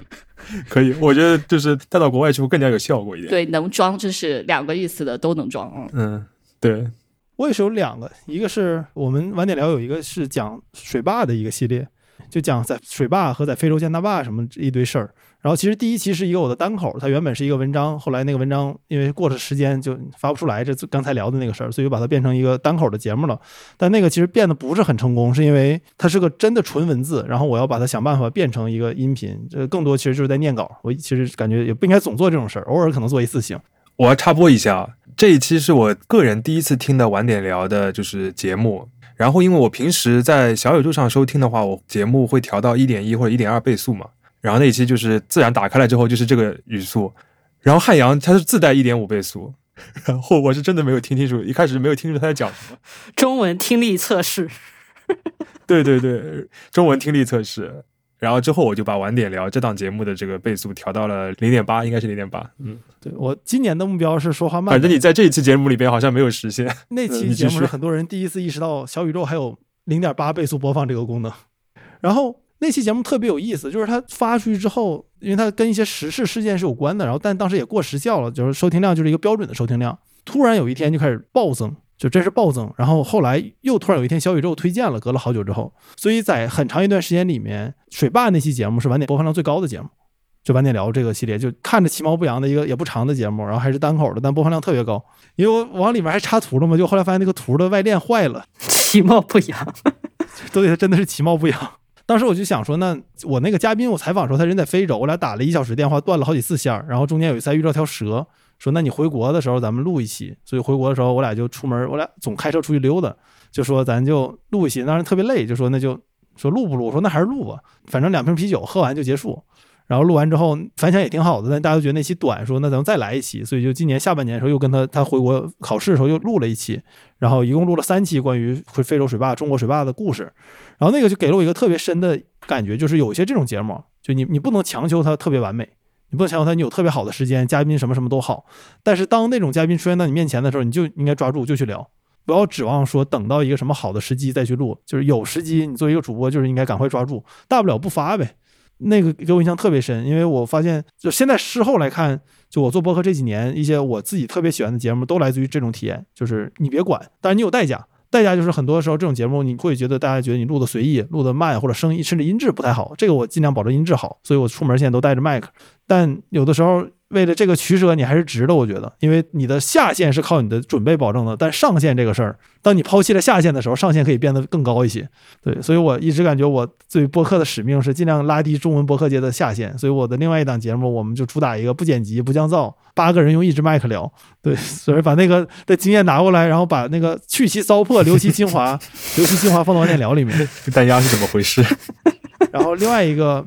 Speaker 1: 可以，我觉得就是带到国外去会更加有效果一点。
Speaker 3: 对，能装就是两个意思的，都能装。嗯，
Speaker 1: 嗯，对，
Speaker 4: 我也是有两个，一个是我们晚点聊有一个是讲水坝的一个系列，就讲在水坝和在非洲建大坝什么一堆事儿。然后其实第一期是一个我的单口，它原本是一个文章，后来那个文章因为过了时间就发不出来，这刚才聊的那个事儿，所以把它变成一个单口的节目了。但那个其实变得不是很成功，是因为它是个真的纯文字，然后我要把它想办法变成一个音频，这更多其实就是在念稿。我其实感觉也不应该总做这种事儿，偶尔可能做一次行。
Speaker 1: 我要插播一下，这一期是我个人第一次听的晚点聊的，就是节目。然后，因为我平时在小宇宙上收听的话，我节目会调到一点一或者一点二倍速嘛。然后那一期就是自然打开了之后就是这个语速，然后汉阳它是自带一点五倍速，然后我是真的没有听清楚，一开始没有听清楚他在讲什么。
Speaker 2: 中文听力测试，
Speaker 1: 对对对，中文听力测试。然后之后我就把晚点聊这档节目的这个倍速调到了零点八，应该是零点八。嗯，
Speaker 4: 对我今年的目标是说话慢。
Speaker 1: 反正你在这一期节目里边好像没有实现。
Speaker 4: 那 期节目是很多人第一次意识到小宇宙还有零点八倍速播放这个功能。然后那期节目特别有意思，就是它发出去之后，因为它跟一些时事事件是有关的，然后但当时也过时效了，就是收听量就是一个标准的收听量，突然有一天就开始暴增。就真是暴增，然后后来又突然有一天小宇宙推荐了，隔了好久之后，所以在很长一段时间里面，水坝那期节目是晚点播放量最高的节目，就晚点聊这个系列，就看着其貌不扬的一个也不长的节目，然后还是单口的，但播放量特别高，因为我往里面还插图了嘛，就后来发现那个图的外链坏了，
Speaker 2: 其貌不扬，
Speaker 4: 对，它真的是其貌不扬。当时我就想说，那我那个嘉宾我采访时候他人在非洲，我俩打了一小时电话，断了好几次线儿，然后中间有一次遇到条蛇。说那你回国的时候咱们录一期，所以回国的时候我俩就出门，我俩总开车出去溜达，就说咱就录一期，当时特别累，就说那就说录不录？我说那还是录吧，反正两瓶啤酒喝完就结束。然后录完之后反响也挺好的，但大家都觉得那期短，说那咱们再来一期，所以就今年下半年的时候又跟他他回国考试的时候又录了一期，然后一共录了三期关于非洲水坝、中国水坝的故事。然后那个就给了我一个特别深的感觉，就是有一些这种节目，就你你不能强求它特别完美。你不能强求他，你有特别好的时间，嘉宾什么什么都好。但是当那种嘉宾出现在你面前的时候，你就应该抓住，就去聊，不要指望说等到一个什么好的时机再去录。就是有时机，你作为一个主播，就是应该赶快抓住，大不了不发呗。那个给我印象特别深，因为我发现，就现在事后来看，就我做播客这几年，一些我自己特别喜欢的节目，都来自于这种体验，就是你别管，但是你有代价。代价就是很多时候这种节目你会觉得大家觉得你录的随意，录的慢或者声音甚至音质不太好。这个我尽量保证音质好，所以我出门现在都带着麦克。但有的时候。为了这个取舍，你还是值的，我觉得，因为你的下限是靠你的准备保证的，但上限这个事儿，当你抛弃了下限的时候，上限可以变得更高一些。对，所以我一直感觉我对播客的使命是尽量拉低中文播客界的下限。所以我的另外一档节目，我们就主打一个不剪辑、不降噪，八个人用一支麦克聊。对，所以把那个的经验拿过来，然后把那个去其糟粕，留其精华，留其精华放到晚点聊里面。
Speaker 1: 大家是怎么回事？
Speaker 4: 然后另外一个。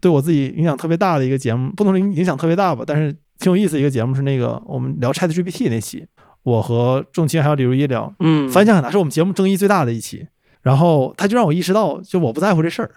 Speaker 4: 对我自己影响特别大的一个节目，不能说影响特别大吧，但是挺有意思一个节目是那个我们聊 Chat GPT 那期，我和仲卿还有李如一聊，
Speaker 2: 嗯，
Speaker 4: 反响很大，是我们节目争议最大的一期。然后他就让我意识到，就我不在乎这事儿。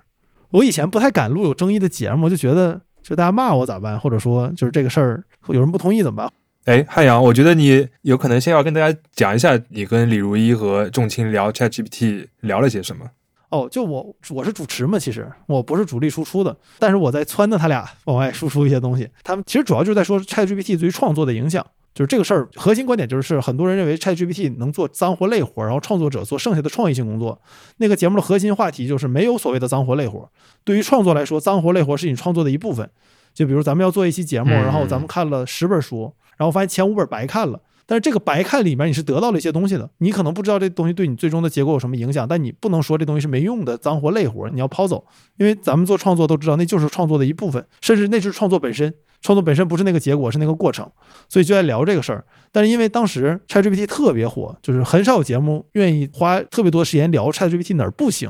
Speaker 4: 我以前不太敢录有争议的节目，就觉得就大家骂我咋办，或者说就是这个事儿有人不同意怎么办？
Speaker 1: 哎，汉阳，我觉得你有可能先要跟大家讲一下，你跟李如一和仲卿聊 Chat GPT 聊了些什么。
Speaker 4: 哦，就我我是主持嘛，其实我不是主力输出的，但是我在撺掇他俩往外输出一些东西。他们其实主要就是在说 ChatGPT 对于创作的影响，就是这个事儿核心观点就是很多人认为 ChatGPT 能做脏活累活，然后创作者做剩下的创意性工作。那个节目的核心话题就是没有所谓的脏活累活，对于创作来说，脏活累活是你创作的一部分。就比如咱们要做一期节目，然后咱们看了十本书，然后发现前五本白看了。但是这个白看里面你是得到了一些东西的，你可能不知道这东西对你最终的结果有什么影响，但你不能说这东西是没用的脏活累活，你要抛走，因为咱们做创作都知道那就是创作的一部分，甚至那是创作本身，创作本身不是那个结果，是那个过程，所以就在聊这个事儿。但是因为当时 ChatGPT 特别火，就是很少有节目愿意花特别多时间聊 ChatGPT 哪儿不行，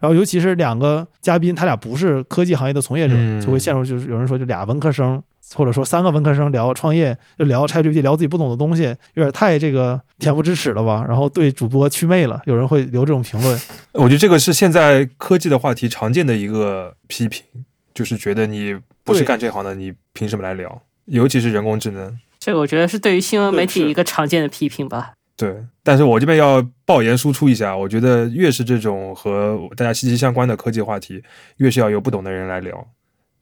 Speaker 4: 然后尤其是两个嘉宾，他俩不是科技行业的从业者，就会陷入就是有人说就俩文科生。或者说三个文科生聊创业，就聊 ChatGPT，聊自己不懂的东西，有点太这个恬不知耻了吧？然后对主播祛魅了，有人会留这种评论。
Speaker 1: 我觉得这个是现在科技的话题常见的一个批评，就是觉得你不是干这行的，你凭什么来聊？尤其是人工智能，
Speaker 2: 这个我觉得是对于新闻媒体一个常见的批评吧。
Speaker 1: 对，但是我这边要爆言输出一下，我觉得越是这种和大家息息相关的科技话题，越是要有不懂的人来聊。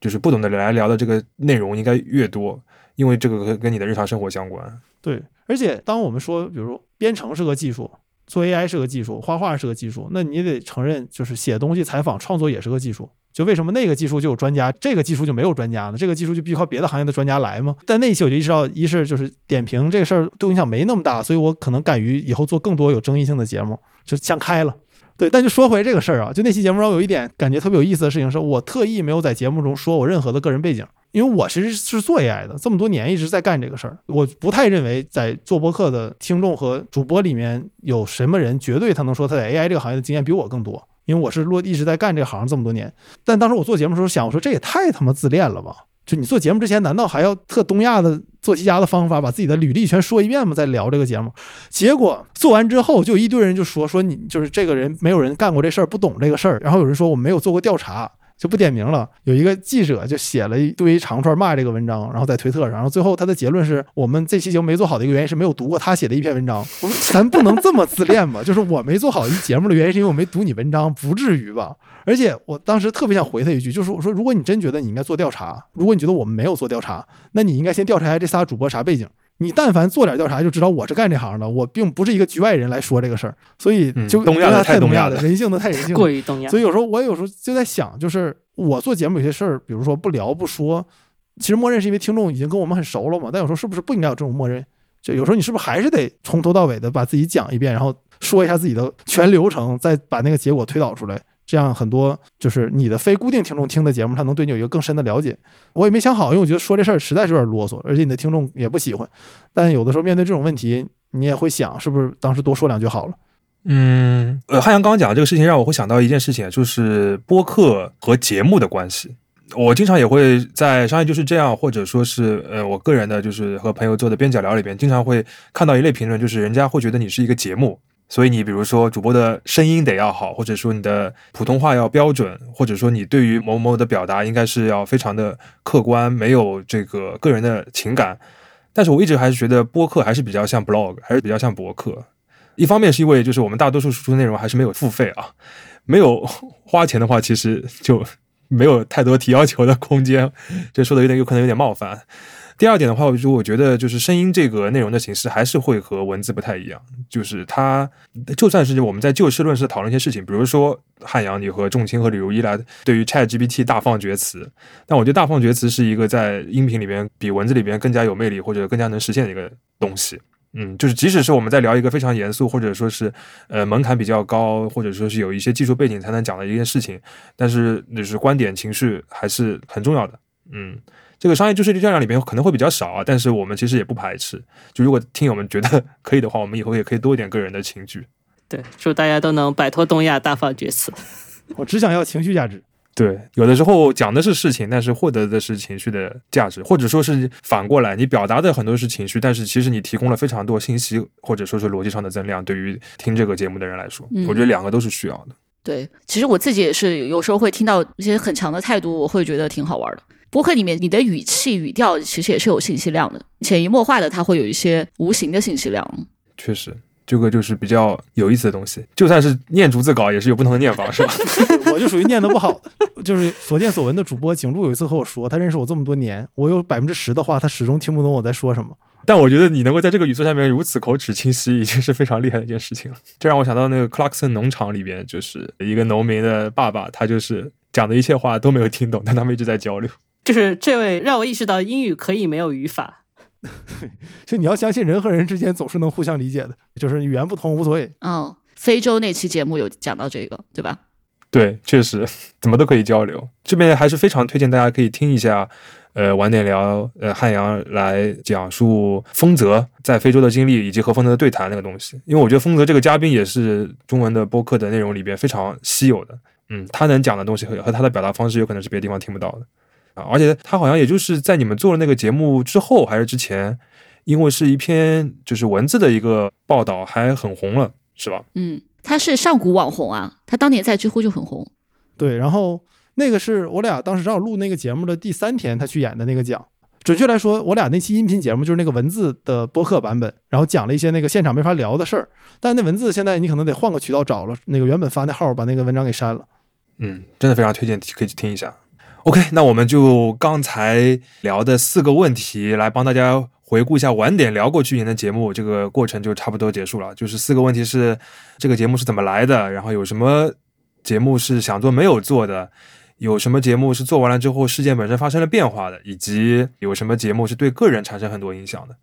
Speaker 1: 就是不懂的人来聊的这个内容应该越多，因为这个跟跟你的日常生活相关。
Speaker 4: 对，而且当我们说，比如编程是个技术，做 AI 是个技术，画画是个技术，那你得承认，就是写东西、采访、创作也是个技术。就为什么那个技术就有专家，这个技术就没有专家呢？这个技术就必须靠别的行业的专家来吗？但那期我就意识到，一是就是点评这个事儿对我影响没那么大，所以我可能敢于以后做更多有争议性的节目，就想开了。对，但就说回这个事儿啊，就那期节目中有一点感觉特别有意思的事情，是我特意没有在节目中说我任何的个人背景，因为我其实是做 AI 的，这么多年一直在干这个事儿，我不太认为在做播客的听众和主播里面有什么人绝对他能说他在 AI 这个行业的经验比我更多，因为我是落一直在干这行这么多年。但当时我做节目的时候想，我说这也太他妈自恋了吧！就你做节目之前，难道还要特东亚的做题家的方法，把自己的履历全说一遍吗？再聊这个节目？结果做完之后，就一堆人就说说你就是这个人没有人干过这事儿，不懂这个事儿。然后有人说我没有做过调查。就不点名了。有一个记者就写了一堆长串骂这个文章，然后在推特上，然后最后他的结论是我们这期节目没做好的一个原因是没有读过他写的一篇文章。我说咱不能这么自恋吧？就是我没做好一节目的原因是因为我没读你文章，不至于吧？而且我当时特别想回他一句，就是我说如果你真觉得你应该做调查，如果你觉得我们没有做调查，那你应该先调查一下这仨主播啥背景。你但凡做点调查，就知道我是干这行的，我并不是一个局外人来说这个事儿，所以就
Speaker 1: 东亚的
Speaker 4: 太
Speaker 1: 东亚
Speaker 4: 的，人性的太人性，
Speaker 2: 过于东亚。
Speaker 4: 所以有时候我有时候就在想，就是我做节目有些事儿，比如说不聊不说，其实默认是因为听众已经跟我们很熟了嘛。但有时候是不是不应该有这种默认？就有时候你是不是还是得从头到尾的把自己讲一遍，然后说一下自己的全流程，再把那个结果推导出来？这样很多就是你的非固定听众听的节目，他能对你有一个更深的了解。我也没想好，因为我觉得说这事儿实在是有点啰嗦，而且你的听众也不喜欢。但有的时候面对这种问题，你也会想，是不是当时多说两句好了？
Speaker 1: 嗯，呃，汉阳刚刚讲这个事情，让我会想到一件事情，就是播客和节目的关系。我经常也会在商业就是这样，或者说是呃，我个人的就是和朋友做的边角聊里边，经常会看到一类评论，就是人家会觉得你是一个节目。所以你比如说主播的声音得要好，或者说你的普通话要标准，或者说你对于某某的表达应该是要非常的客观，没有这个个人的情感。但是我一直还是觉得播客还是比较像 blog，还是比较像博客。一方面是因为就是我们大多数输出内容还是没有付费啊，没有花钱的话，其实就没有太多提要求的空间。这说的有点有可能有点冒犯。第二点的话，我就我觉得就是声音这个内容的形式还是会和文字不太一样。就是它就算是我们在就事论事讨论一些事情，比如说汉阳你和仲卿和李如一来对于 Chat GPT 大放厥词，但我觉得大放厥词是一个在音频里边比文字里边更加有魅力或者更加能实现的一个东西。嗯，就是即使是我们在聊一个非常严肃或者说是呃门槛比较高或者说是有一些技术背景才能讲的一件事情，但是就是观点情绪还是很重要的。嗯。这个商业知识力这样里面可能会比较少啊，但是我们其实也不排斥。就如果听友们觉得 可以的话，我们以后也可以多一点个人的情绪。
Speaker 2: 对，祝大家都能摆脱东亚大放厥词。
Speaker 4: 我只想要情绪价值。
Speaker 1: 对，有的时候讲的是事情，但是获得的是情绪的价值，或者说是反过来，你表达的很多是情绪，但是其实你提供了非常多信息，或者说是逻辑上的增量，对于听这个节目的人来说，我觉得两个都是需要的。
Speaker 3: 对，其实我自己也是有时候会听到一些很强的态度，我会觉得挺好玩的。播客里面，你的语气语调其实也是有信息量的，潜移默化的，它会有一些无形的信息量。
Speaker 1: 确实，这个就是比较有意思的东西。就算是念逐字稿，也是有不同的念法，是吧？
Speaker 4: 我就属于念的不好，就是所见所闻的主播。景路有一次和我说，他认识我这么多年，我有百分之十的话，他始终听不懂我在说什么。
Speaker 1: 但我觉得你能够在这个语速下面如此口齿清晰，已经是非常厉害的一件事情了。这让我想到那个 Clarkson 农场里边，就是一个农民的爸爸，他就是讲的一切话都没有听懂，但他们一直在交流。
Speaker 2: 就是这位让我意识到英语可以没有语法，
Speaker 4: 就你要相信人和人之间总是能互相理解的，就是语言不通无所谓。
Speaker 3: 哦，非洲那期节目有讲到这个，对吧？
Speaker 1: 对，确实 怎么都可以交流。这边还是非常推荐大家可以听一下，呃，晚点聊，呃，汉阳来讲述丰泽在非洲的经历以及和丰泽的对谈那个东西，因为我觉得丰泽这个嘉宾也是中文的播客的内容里边非常稀有的。嗯，他能讲的东西和和他的表达方式有可能是别的地方听不到的。而且他好像也就是在你们做了那个节目之后，还是之前，因为是一篇就是文字的一个报道，还很红了，是吧？
Speaker 3: 嗯，他是上古网红啊，他当年在知乎就很红。
Speaker 4: 对，然后那个是我俩当时正好录那个节目的第三天，他去演的那个奖。准确来说，我俩那期音频节目就是那个文字的播客版本，然后讲了一些那个现场没法聊的事儿。但那文字现在你可能得换个渠道找了，那个原本发那号把那个文章给删了。
Speaker 1: 嗯，真的非常推荐，可以去听一下。OK，那我们就刚才聊的四个问题来帮大家回顾一下晚点聊过去年的节目，这个过程就差不多结束了。就是四个问题是这个节目是怎么来的，然后有什么节目是想做没有做的，有什么节目是做完了之后事件本身发生了变化的，以及有什么节目是对个人产生很多影响的。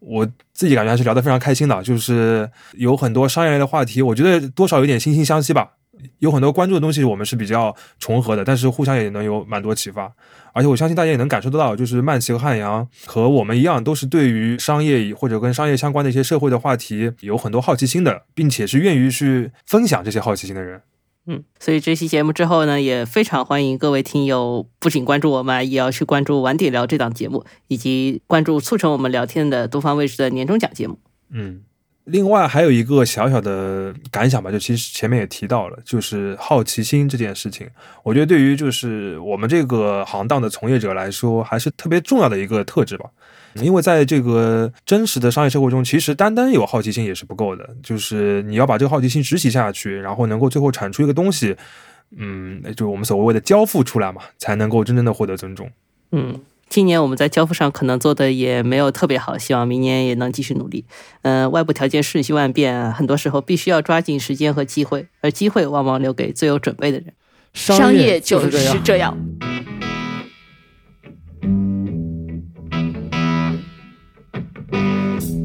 Speaker 1: 我自己感觉还是聊得非常开心的，就是有很多商业类的话题，我觉得多少有点惺惺相惜吧。有很多关注的东西我们是比较重合的，但是互相也能有蛮多启发。而且我相信大家也能感受得到，就是曼奇和汉阳和我们一样，都是对于商业或者跟商业相关的一些社会的话题有很多好奇心的，并且是愿意去分享这些好奇心的人。
Speaker 2: 嗯，所以这期节目之后呢，也非常欢迎各位听友不仅关注我们，也要去关注晚点聊这档节目，以及关注促成我们聊天的东方卫视的年终奖节目。
Speaker 1: 嗯。另外还有一个小小的感想吧，就其实前面也提到了，就是好奇心这件事情，我觉得对于就是我们这个行当的从业者来说，还是特别重要的一个特质吧。因为在这个真实的商业社会中，其实单单有好奇心也是不够的，就是你要把这个好奇心执行下去，然后能够最后产出一个东西，嗯，就是我们所谓的交付出来嘛，才能够真正的获得尊重。
Speaker 2: 嗯。今年我们在交付上可能做的也没有特别好，希望明年也能继续努力。嗯，外部条件瞬息万变，很多时候必须要抓紧时间和机会，而机会往往留给最有准备的人。
Speaker 3: 商
Speaker 4: 业
Speaker 3: 就是这样。